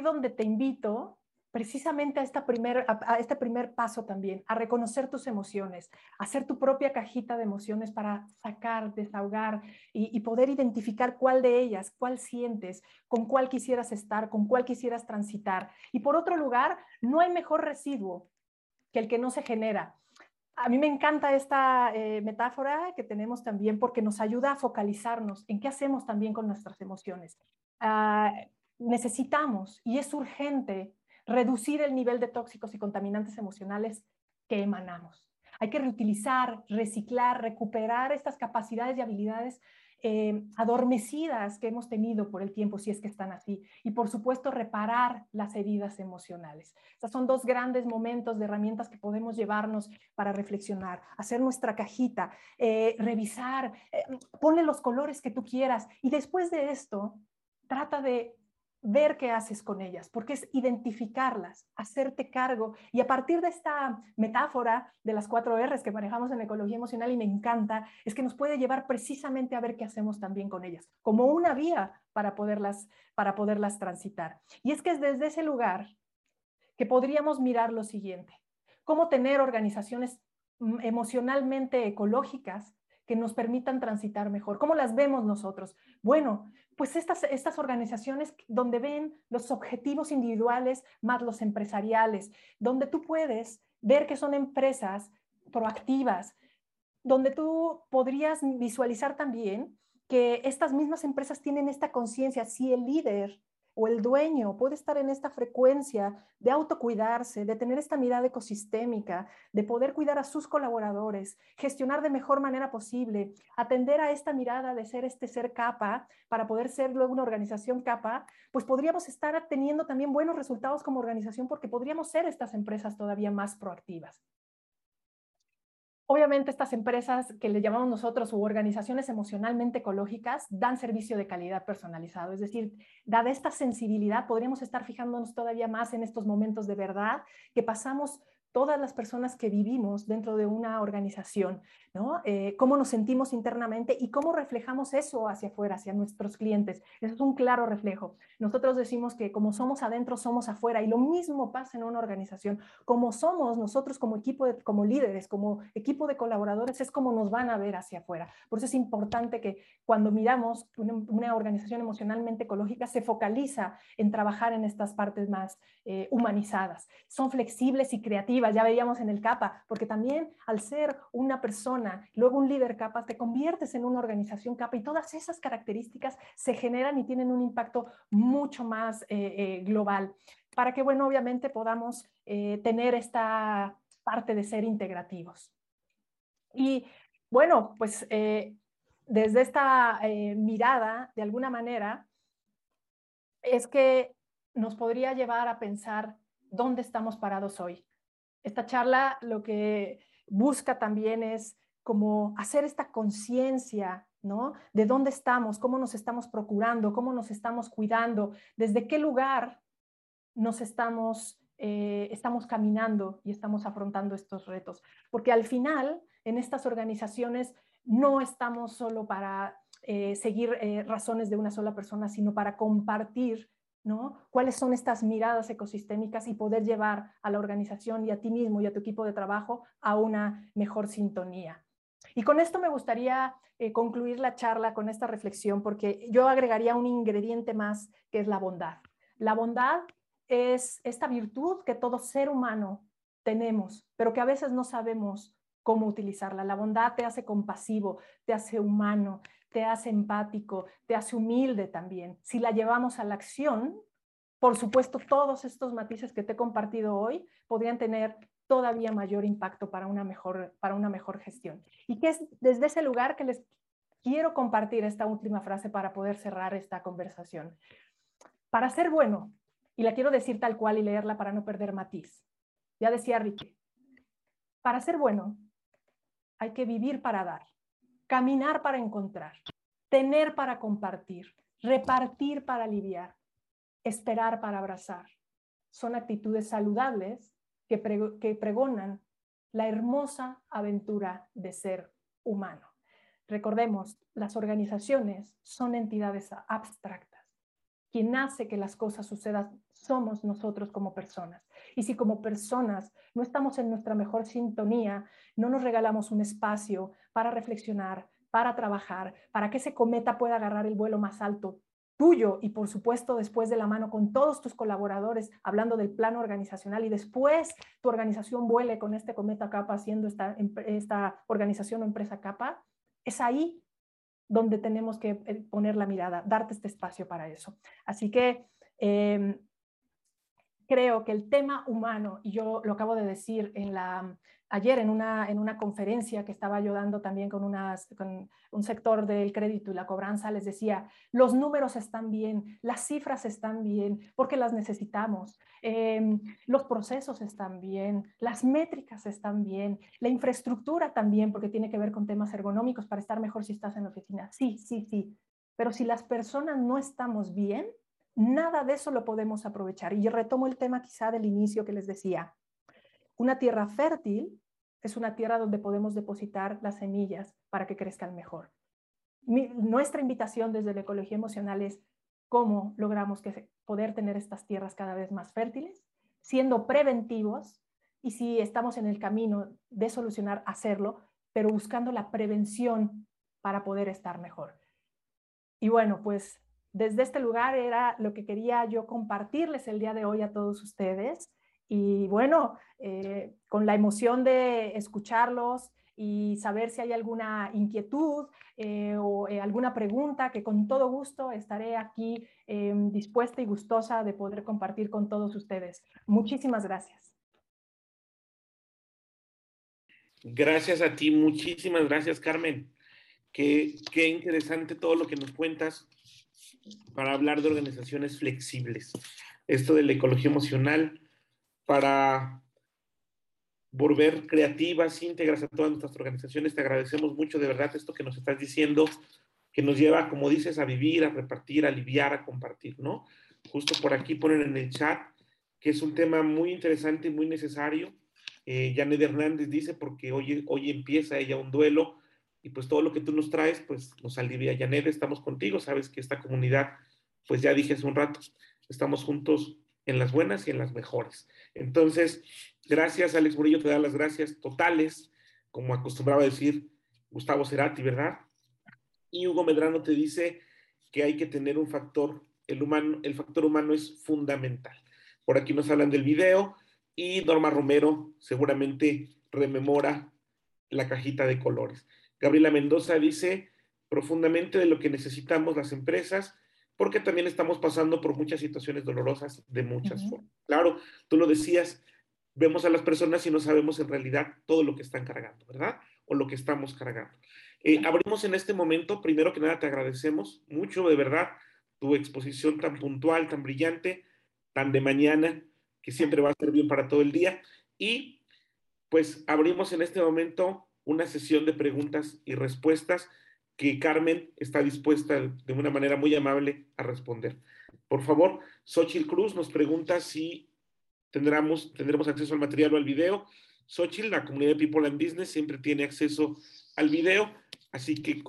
Donde te invito precisamente a, esta primer, a, este primer paso también, a reconocer tus emociones, a hacer tu propia cajita de emociones para sacar, desahogar y, y, poder identificar cuál de ellas, cuál sientes, con cuál quisieras estar, con cuál quisieras transitar. Y por otro lugar, no hay mejor residuo que el que no se genera. A mí me encanta esta eh, metáfora que tenemos también porque nos ayuda a focalizarnos en qué hacemos también con nuestras emociones. Ah, necesitamos y es urgente reducir el nivel de tóxicos y contaminantes emocionales que emanamos. Hay que reutilizar, reciclar, recuperar estas capacidades y habilidades eh, adormecidas que hemos tenido por el tiempo, si es que están así. Y por supuesto, reparar las heridas emocionales. Estos son dos grandes momentos de herramientas que podemos llevarnos para reflexionar, hacer nuestra cajita, eh, revisar, eh, ponle los colores que tú quieras. Y después de esto, trata de ver qué haces con ellas, porque es identificarlas, hacerte cargo. Y a partir de esta metáfora de las cuatro R's que manejamos en ecología emocional y me encanta, es que nos puede llevar precisamente a ver qué hacemos también con ellas, como una vía para poderlas, para poderlas transitar. Y es que es desde ese lugar que podríamos mirar lo siguiente, cómo tener organizaciones mm, emocionalmente ecológicas que nos permitan transitar mejor. ¿Cómo las vemos nosotros? Bueno, pues estas, estas organizaciones donde ven los objetivos individuales más los empresariales, donde tú puedes ver que son empresas proactivas, donde tú podrías visualizar también que estas mismas empresas tienen esta conciencia, si el líder o el dueño puede estar en esta frecuencia de autocuidarse, de tener esta mirada ecosistémica, de poder cuidar a sus colaboradores, gestionar de mejor manera posible, atender a esta mirada de ser este ser capa para poder ser luego una organización capa, pues podríamos estar teniendo también buenos resultados como organización porque podríamos ser estas empresas todavía más proactivas. Obviamente estas empresas que le llamamos nosotros u organizaciones emocionalmente ecológicas dan servicio de calidad personalizado, es decir, dada esta sensibilidad podríamos estar fijándonos todavía más en estos momentos de verdad que pasamos todas las personas que vivimos dentro de una organización, ¿no? Eh, cómo nos sentimos internamente y cómo reflejamos eso hacia afuera, hacia nuestros clientes. Eso es un claro reflejo. Nosotros decimos que como somos adentro, somos afuera y lo mismo pasa en una organización. Como somos nosotros como equipo, de, como líderes, como equipo de colaboradores, es como nos van a ver hacia afuera. Por eso es importante que cuando miramos una, una organización emocionalmente ecológica, se focaliza en trabajar en estas partes más eh, humanizadas. Son flexibles y creativas ya veíamos en el CAPA, porque también al ser una persona, luego un líder CAPA, te conviertes en una organización CAPA y todas esas características se generan y tienen un impacto mucho más eh, eh, global. para que, bueno, obviamente podamos eh, tener esta parte de ser integrativos. Y bueno, pues desde esta mirada, de alguna manera, es que nos podría llevar a pensar dónde estamos parados hoy. Esta charla lo que busca también es como hacer esta conciencia, ¿no? De dónde estamos, cómo nos estamos procurando, cómo nos estamos cuidando, desde qué lugar nos estamos, eh, estamos caminando y estamos afrontando estos retos. Porque al final, en estas organizaciones, no estamos solo para eh, seguir eh, razones de una sola persona, sino para compartir ¿no? ¿Cuáles son estas miradas ecosistémicas y poder llevar a la organización y a ti mismo y a tu equipo de trabajo a una mejor sintonía? Y con esto me gustaría eh, concluir la charla con esta reflexión, porque yo agregaría un ingrediente más, que es la bondad. La bondad es esta virtud que todo ser humano tenemos, pero que a veces no sabemos cómo utilizarla. La bondad te hace compasivo, te hace humano, te hace empático, te hace humilde también. Si la llevamos a la acción, por supuesto, todos estos matices que te he compartido hoy podrían tener todavía mayor impacto para una mejor, para una mejor gestión. Y que es desde ese lugar que les quiero compartir esta última frase para poder cerrar esta conversación. Para ser bueno, y la quiero decir tal cual y leerla para no perder matiz. Ya decía Ricky, para ser bueno hay que vivir para dar caminar para encontrar, tener para compartir, repartir para aliviar, esperar para abrazar. Son actitudes saludables que, pregonan la hermosa aventura de ser humano. Recordemos, las organizaciones son entidades abstractas. Quien hace que las cosas sucedan somos nosotros como personas. Y si como personas no estamos en nuestra mejor sintonía, no nos regalamos un espacio para reflexionar, para trabajar, para que ese cometa pueda agarrar el vuelo más alto tuyo y por supuesto después de la mano con todos tus colaboradores hablando del plano organizacional y después tu organización vuele con este cometa capa haciendo esta, esta organización o empresa capa, es ahí donde tenemos que eh, poner la mirada, darte este espacio para eso. Así que em, creo que el tema humano, y yo lo acabo de decir en la, ayer en una, en una conferencia que estaba yo dando también con, unas, con un sector del crédito y la cobranza, les decía, los números están bien, las cifras están bien, porque las necesitamos, em, los procesos están bien, las métricas están bien, la infraestructura también, porque tiene que ver con temas ergonómicos para estar mejor si estás en la oficina. Sí, sí, sí. Pero si las personas no estamos bien, Nada de eso lo podemos aprovechar. Y retomo el tema quizá del inicio que les decía. Una tierra fértil es una tierra donde podemos depositar las semillas para que crezcan mejor. nuestra invitación desde la ecología emocional es cómo logramos que, poder tener estas tierras cada vez más fértiles, siendo preventivos y si estamos en el camino de solucionar, hacerlo, pero buscando la prevención para poder estar mejor. Y bueno, pues desde este lugar era lo que quería yo compartirles el día de hoy a todos ustedes. Y bueno, eh, con la emoción de escucharlos y saber si hay alguna inquietud eh, o eh, alguna pregunta, que con todo gusto estaré aquí dispuesta y gustosa de poder compartir con todos ustedes. Muchísimas gracias. Gracias a ti, muchísimas gracias, Carmen. Qué, qué interesante todo lo que nos cuentas para hablar de organizaciones flexibles. Esto de la ecología emocional para volver creativas, íntegras a todas nuestras organizaciones. Te agradecemos mucho de verdad esto que nos estás diciendo, que nos lleva, como dices, a vivir, a repartir, a aliviar, a compartir, ¿no? Justo por aquí ponen en el chat que es un tema muy interesante y muy necesario. Eh, Janet Hernández dice, porque hoy, hoy empieza ella un duelo y pues todo lo que tú nos traes, pues nos alivia. Janet, estamos contigo, sabes que esta comunidad, pues ya dije hace un rato, estamos juntos en las buenas y en las mejores. Entonces, gracias, Alex Murillo, te da las gracias totales, como acostumbraba decir Gustavo Cerati, ¿verdad? Y Hugo Medrano te dice que hay que tener un factor, el humano, el factor humano es fundamental. Por aquí nos hablan del video y Norma Romero seguramente rememora la cajita de colores. Gabriela Mendoza dice, profundamente de lo que necesitamos las empresas porque también estamos pasando por muchas situaciones dolorosas de muchas formas. Claro, tú lo decías, vemos a las personas y no sabemos en realidad todo lo que están cargando, ¿verdad? O lo que estamos cargando. Eh, abrimos en este momento, primero que nada te agradecemos mucho, de verdad, tu exposición tan puntual, tan brillante, tan de mañana, que siempre va a ser bien para todo el día. Y pues abrimos en este momento una sesión de preguntas y respuestas que Carmen está dispuesta de una manera muy amable a responder. Por favor, Xochil Cruz nos pregunta si tendremos, tendremos acceso al material o al video. Xochil, la comunidad de People and Business, siempre tiene acceso al video, así que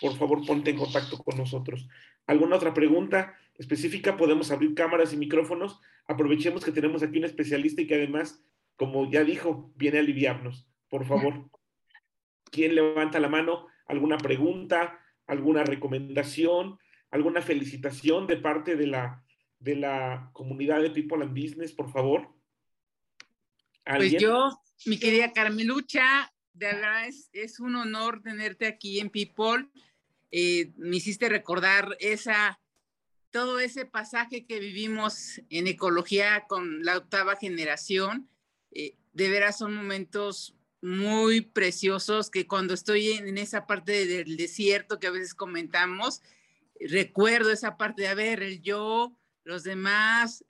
por favor ponte en contacto con nosotros. ¿Alguna otra pregunta específica? Podemos abrir cámaras y micrófonos. Aprovechemos que tenemos aquí un especialista y que además, como ya dijo, viene a aliviarnos. Por favor, ¿quién levanta la mano? ¿Alguna pregunta? ¿Alguna recomendación? ¿Alguna felicitación de parte de la, de la comunidad de People and Business, por favor? Pues yo, mi querida Carmelucha, de verdad es, es un honor tenerte aquí en People eh, me hiciste recordar esa, todo ese pasaje que vivimos en ecología con la octava generación. Eh, de veras son momentos muy preciosos que cuando estoy en, esa parte del desierto que a veces comentamos, recuerdo esa parte de, a ver, el yo, los demás,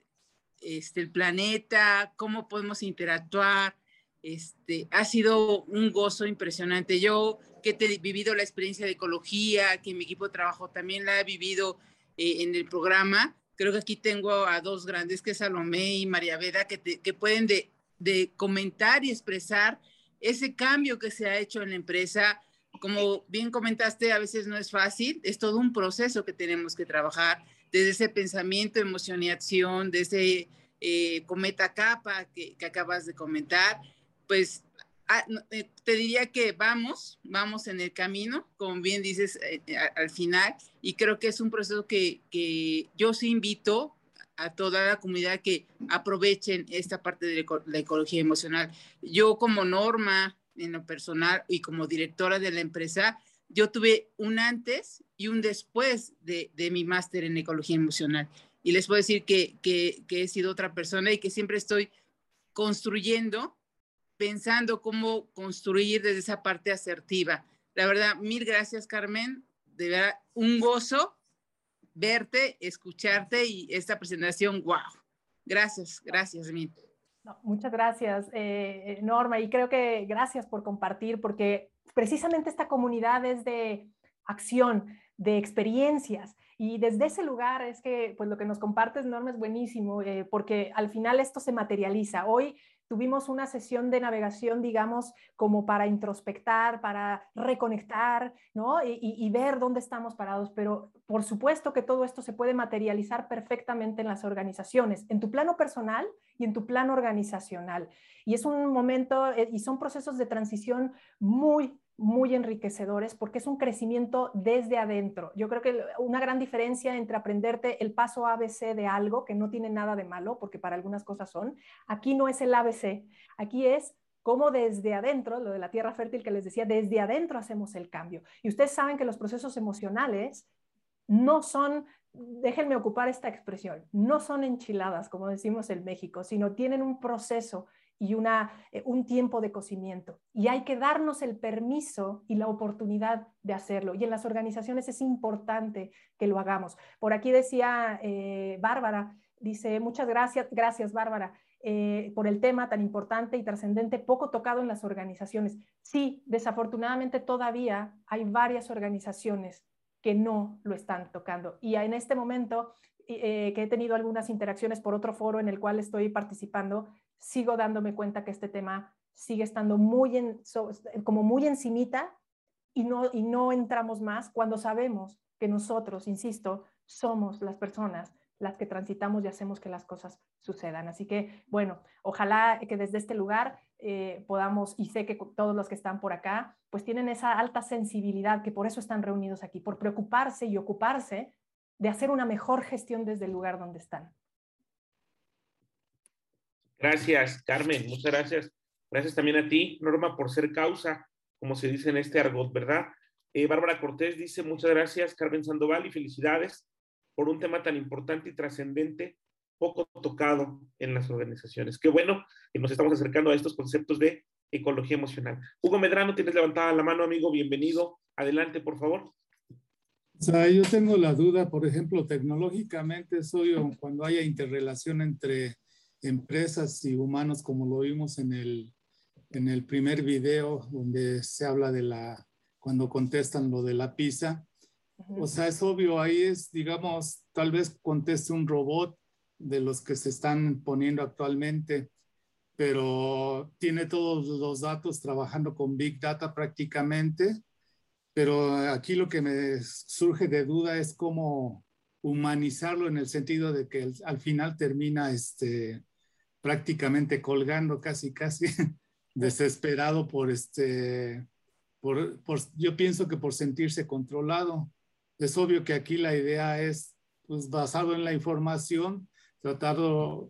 este, el planeta, cómo podemos interactuar. Este, ha sido un gozo impresionante. Yo que he vivido la experiencia de ecología, que mi equipo de trabajo también la ha vivido eh, en el programa. Creo que aquí tengo a dos grandes, que es Salomé y María Veda, que, que pueden de, de comentar y expresar ese cambio que se ha hecho en la empresa. Como bien comentaste, a veces no es fácil, es todo un proceso que tenemos que trabajar desde ese pensamiento, emoción y acción, desde eh, cometa capa que, que acabas de comentar, pues Ah, eh, te diría que vamos, vamos en el camino, como bien dices eh, eh, al final, y creo que es un proceso que, que, yo sí invito a toda la comunidad que aprovechen esta parte de la ecología emocional. Yo como norma en lo personal y como directora de la empresa, yo tuve un antes y un después de, mi máster en ecología emocional. Y les puedo decir que, que, que he sido otra persona y que siempre estoy construyendo pensando cómo construir desde esa parte asertiva. La verdad, mil gracias, Carmen. De verdad, un gozo verte, escucharte y esta presentación, wow. Gracias, gracias, Min. muchas gracias, eh, eh, Norma, y creo que gracias por compartir, porque precisamente esta comunidad es de acción, de experiencias. Y desde ese lugar es que, pues lo que nos compartes, Norma, es buenísimo, eh, porque al final esto se materializa. Hoy tuvimos una sesión de navegación, digamos, como para introspectar, para reconectar, ¿no? Y, ver dónde estamos parados. Pero por supuesto que todo esto se puede materializar perfectamente en las organizaciones, en tu plano personal y en tu plano organizacional. Y es un momento, eh, y son procesos de transición muy, muy enriquecedores porque es un crecimiento desde adentro. Yo creo que una gran diferencia entre aprenderte el paso ABC de algo, que no tiene nada de malo, porque para algunas cosas son, aquí no es el ABC, aquí es cómo desde adentro, lo de la tierra fértil que les decía, desde adentro hacemos el cambio. Y ustedes saben que los procesos emocionales no son, déjenme ocupar esta expresión, no son enchiladas, como decimos en México, sino tienen un proceso y una, eh, un tiempo de cocimiento. Y hay que darnos el permiso y la oportunidad de hacerlo. Y en las organizaciones es importante que lo hagamos. Por aquí decía eh, Bárbara, dice, muchas gracias, gracias Bárbara. Eh, por el tema tan importante y trascendente, poco tocado en las organizaciones. Sí, desafortunadamente todavía hay varias organizaciones que no lo están tocando. Y en este momento, que he tenido algunas interacciones por otro foro en el cual estoy participando, sigo dándome cuenta que este tema sigue estando muy en, como muy encimita y no, y no entramos más cuando sabemos que nosotros, insisto, somos las personas las que transitamos y hacemos que las cosas sucedan. Así que, bueno, ojalá que desde este lugar eh, podamos, y sé que todos los que están por acá, pues tienen esa alta sensibilidad, que por eso están reunidos aquí, por preocuparse y ocuparse de hacer una mejor gestión desde el lugar donde están. Gracias, Carmen. Muchas gracias. Gracias también a ti, Norma, por ser causa, como se dice en este argot, ¿verdad? Eh, Bárbara Cortés dice, muchas gracias, Carmen Sandoval, y felicidades por un tema tan importante y trascendente, poco tocado en las organizaciones. Qué bueno que nos estamos acercando a estos conceptos de ecología emocional. Hugo Medrano, tienes levantada la mano, amigo, bienvenido. Adelante, por favor. O sea, yo tengo la duda, por ejemplo, tecnológicamente soy cuando haya interrelación entre empresas y humanos, como lo vimos en el, en el primer video donde se habla de la, cuando contestan lo de la pizza. O sea, es obvio, ahí es, digamos, tal vez conteste un robot de los que se están poniendo actualmente, pero tiene todos los datos trabajando con Big Data prácticamente. Pero aquí lo que me surge de duda es cómo humanizarlo en el sentido de que al final termina este, prácticamente colgando casi, casi desesperado por este, por, por, yo pienso que por sentirse controlado. Es obvio que aquí la idea es, pues basado en la información, tratar,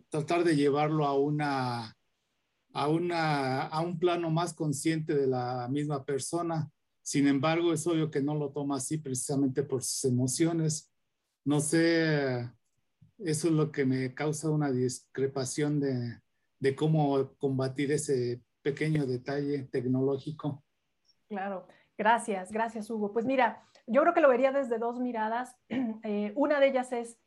tratar de llevarlo a una, a, una, a un plano más consciente de la misma persona. Sin embargo, es obvio que no lo toma así precisamente por sus emociones. No sé, eso es lo que me causa una discrepación de, de cómo combatir ese pequeño detalle tecnológico. Claro, gracias, gracias Hugo. Pues mira, yo creo que lo vería desde dos miradas. Eh, una de ellas es,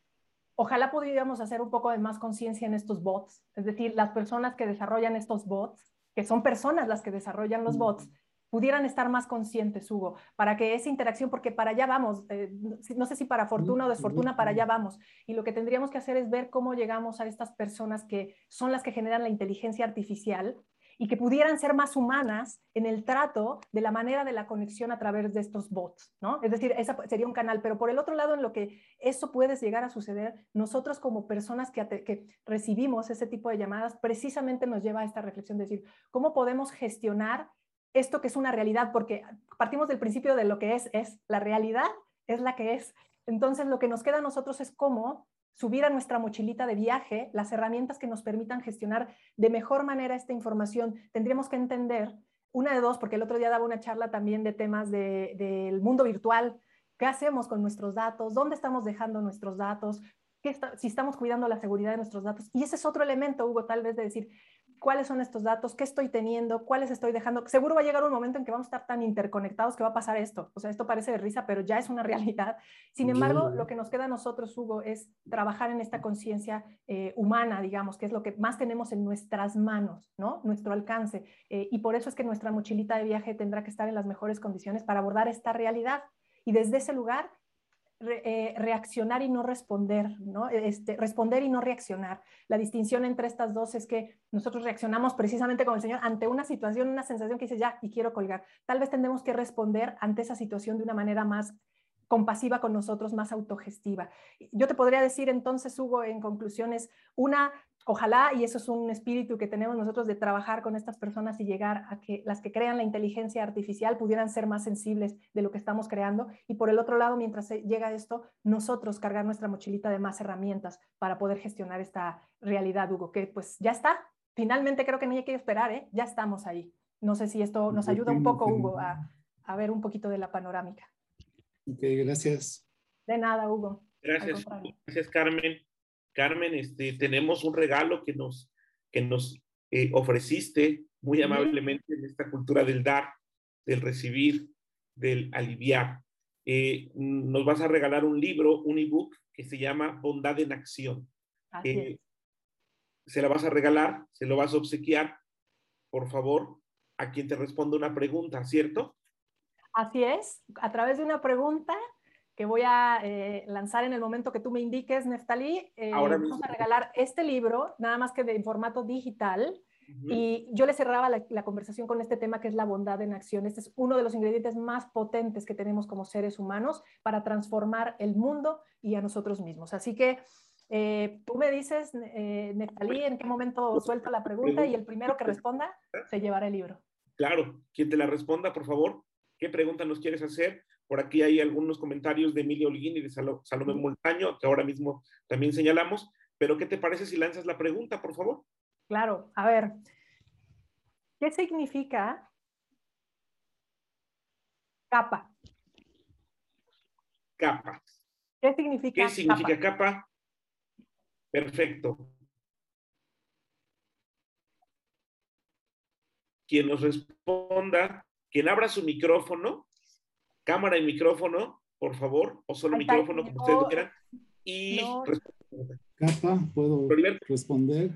ojalá pudiéramos hacer un poco de más conciencia en estos bots, es decir, las personas que desarrollan estos bots, que son personas las que desarrollan los bots, pudieran estar más conscientes, Hugo, para que esa interacción, porque para allá vamos, eh, no sé si para fortuna o desfortuna, para allá vamos. Y lo que tendríamos que hacer es ver cómo llegamos a estas personas que son las que generan la inteligencia artificial y que pudieran ser más humanas en el trato de la manera de la conexión a través de estos bots, ¿no? Es decir, ese sería un canal, pero por el otro lado, en lo que eso puede llegar a suceder, nosotros como personas que, que recibimos ese tipo de llamadas, precisamente nos lleva a esta reflexión de decir, ¿cómo podemos gestionar esto que es una realidad? Porque partimos del principio de lo que es, es la realidad, es la que es. Entonces, lo que nos queda a nosotros es cómo subir a nuestra mochilita de viaje las herramientas que nos permitan gestionar de mejor manera esta información. Tendríamos que entender una de dos, porque el otro día daba una charla también de temas del mundo virtual. ¿Qué hacemos con nuestros datos? ¿Dónde estamos dejando nuestros datos? si estamos cuidando la seguridad de nuestros datos. Y ese es otro elemento, Hugo, tal vez de decir, cuáles son estos datos, qué estoy teniendo, cuáles estoy dejando. Seguro va a llegar un momento en que vamos a estar tan interconectados que va a pasar esto. O sea, esto parece de risa, pero ya es una realidad. Sin embargo, lo que nos queda a nosotros, Hugo, es trabajar en esta conciencia eh, humana, digamos, que es lo que más tenemos en nuestras manos, ¿no? Nuestro alcance. Eh, y por eso es que nuestra mochilita de viaje tendrá que estar en las mejores condiciones para abordar esta realidad. Y desde ese lugar eh, reaccionar y no responder, ¿no? Este, responder y no reaccionar. La distinción entre estas dos es que nosotros reaccionamos precisamente como el Señor ante una situación, una sensación que dice ya y quiero colgar. Tal vez tendremos que responder ante esa situación de una manera más compasiva con nosotros, más autogestiva. Yo te podría decir entonces, Hugo, en conclusiones, una, ojalá, y eso es un espíritu que tenemos nosotros de trabajar con estas personas y llegar a que las que crean la inteligencia artificial pudieran ser más sensibles de lo que estamos creando. Y por el otro lado, mientras llega esto, nosotros cargar nuestra mochilita de más herramientas para poder gestionar esta realidad, Hugo, que pues ya está. Finalmente creo que no hay que esperar, ¿eh? ya estamos ahí. No sé si esto nos ayuda un poco, Hugo, a, a ver un poquito de la panorámica. Ok, gracias. De nada, Hugo. Gracias, gracias Carmen. Carmen, este, tenemos un regalo que nos, que nos eh, ofreciste muy amablemente en esta cultura del dar, del recibir, del aliviar. Eh, nos vas a regalar un libro, un ebook que se llama Bondad en Acción. Eh, se la vas a regalar, se lo vas a obsequiar, por favor, a quien te responda una pregunta, ¿cierto? Así es, a través de una pregunta que voy a eh, lanzar en el momento que tú me indiques, Neftalí. Eh, vamos a regalar este libro, nada más que de en formato digital. Y yo le cerraba la, conversación con este tema que es la bondad en acción. Este es uno de los ingredientes más potentes que tenemos como seres humanos para transformar el mundo y a nosotros mismos. Así que eh, tú me dices, eh, Neftalí, en qué momento suelto la pregunta y el primero que responda se llevará el libro. Claro, quien te la responda, por favor, ¿qué pregunta nos quieres hacer? Por aquí hay algunos comentarios de Emilia Olguín y de Salomé Montaño, que ahora mismo también señalamos. Pero, ¿qué te parece si lanzas la pregunta, por favor? Claro, a ver. ¿Qué significa capa? Capa. ¿Qué significa, ¿Qué significa capa? Perfecto. Quien nos responda, quien abra su micrófono, cámara y micrófono, por favor, o solo micrófono, como ustedes quieran. Y capa, puedo responder.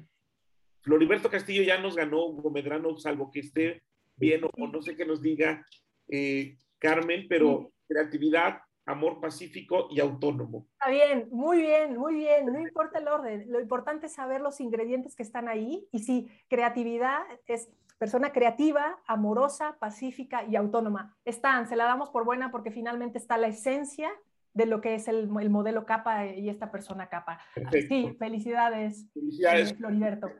Floriberto Castillo ya nos ganó Hugo Medrano, salvo que esté bien o, no sé qué nos diga eh, Carmen, pero creatividad, amor pacífico y autónomo. Está bien, muy bien, muy bien, no importa el orden, lo importante es saber los ingredientes que están ahí y si creatividad es persona creativa, amorosa, pacífica y autónoma. Están, se la damos por buena porque finalmente está la esencia de lo que es el, modelo capa y esta persona capa. Sí, felicidades, felicidades. Floriberto.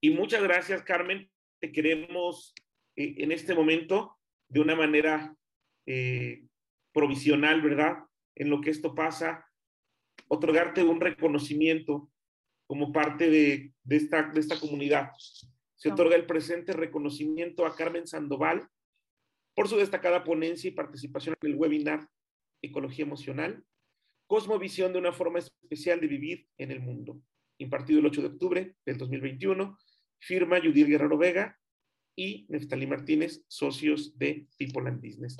y muchas gracias, Carmen. Te queremos eh, en este momento de una manera eh, provisional, ¿verdad? En lo que esto pasa, otorgarte un reconocimiento como parte de, esta, de esta comunidad. Se otorga el presente reconocimiento a Carmen Sandoval por su destacada ponencia y participación en el webinar Ecología Emocional, Cosmovisión de una forma especial de vivir en el mundo, impartido el 8 de octubre del 2021, firma Judith Guerrero Vega y Neftali Martínez, socios de People and Business.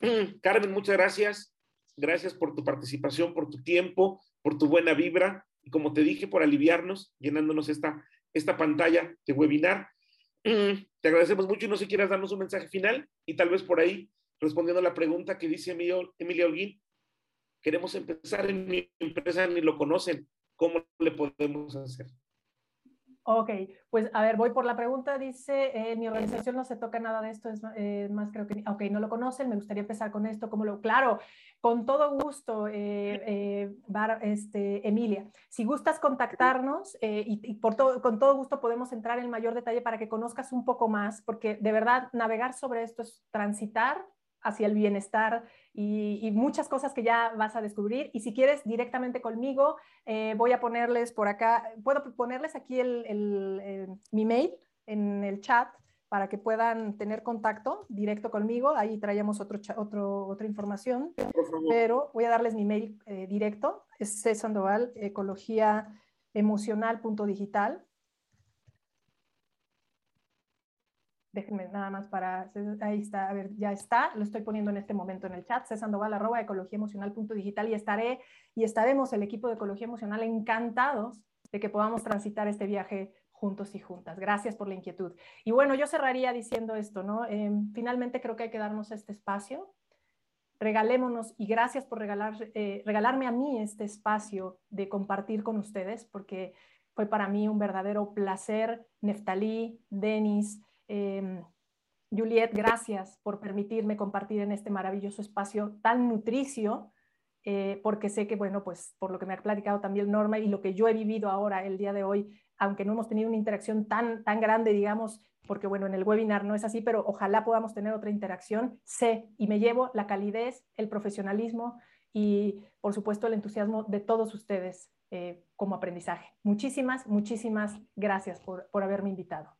Carmen, muchas gracias. Gracias por tu participación, por tu tiempo, por tu buena vibra y como te dije, por aliviarnos, llenándonos esta, esta pantalla de webinar. Te agradecemos mucho y no sé si quieras darnos un mensaje final y tal vez por ahí respondiendo a la pregunta que dice Emilio, Emilio Holguín, queremos empezar en mi empresa, ni lo conocen, ¿cómo le podemos hacer? Ok, pues a ver, voy por la pregunta. Dice, eh, mi organización no se toca nada de esto, es eh, más creo que, ok, no lo conocen, me gustaría empezar con esto, como lo, claro, con todo gusto, eh, este, Emilia. Si gustas contactarnos y, y, por todo, con todo gusto podemos entrar en mayor detalle para que conozcas un poco más, porque de verdad navegar sobre esto es transitar hacia el bienestar y, muchas cosas que ya vas a descubrir. Y si quieres directamente conmigo, eh, voy a ponerles por acá, puedo ponerles aquí el, eh, mi mail en el chat para que puedan tener contacto directo conmigo. Ahí traíamos otro, otro, otra información, pero voy a darles mi mail eh, directo. Es C. Sandoval, ecología emocional punto digital déjenme nada más para, ahí está, a ver, ya está, lo estoy poniendo en este momento en el chat, cesandoval arroba ecología emocional punto digital y estaré y estaremos el equipo de ecología emocional encantados de que podamos transitar este viaje juntos y juntas. Gracias por la inquietud. Y bueno, yo cerraría diciendo esto, ¿no? Em, finalmente creo que hay que darnos este espacio, regalémonos y gracias por regalar, eh, regalarme a mí este espacio de compartir con ustedes, porque fue para mí un verdadero placer, Neftalí, Denis, Em, Juliet, gracias por permitirme compartir en este maravilloso espacio tan nutricio, eh, porque sé que, bueno, pues por lo que me ha platicado también Norma y lo que yo he vivido ahora, el día de hoy, aunque no hemos tenido una interacción tan, tan grande, digamos, porque bueno, en el webinar no es así, pero ojalá podamos tener otra interacción, sé y me llevo la calidez, el profesionalismo y, por supuesto, el entusiasmo de todos ustedes eh, como aprendizaje. Muchísimas, muchísimas gracias por, por haberme invitado.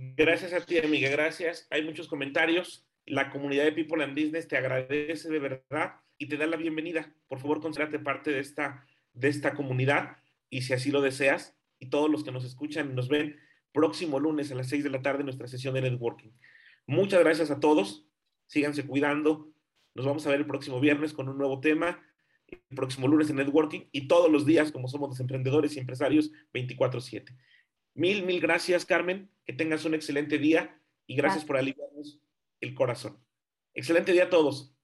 Gracias a ti, amiga, gracias. Hay muchos comentarios. La comunidad de People and Business te agradece de verdad y te da la bienvenida. Por favor, considérate parte de esta, de esta comunidad y si así lo deseas, y todos los que nos escuchan y nos ven próximo lunes a las 6 de la tarde nuestra sesión de networking. Muchas gracias a todos. Síganse cuidando. Nos vamos a ver el próximo viernes con un nuevo tema. El próximo lunes en networking y todos los días, como somos emprendedores y empresarios, 24-7. Mil, mil gracias, Carmen. Que tengas un excelente día y gracias, por aliviarnos el corazón. Excelente día a todos.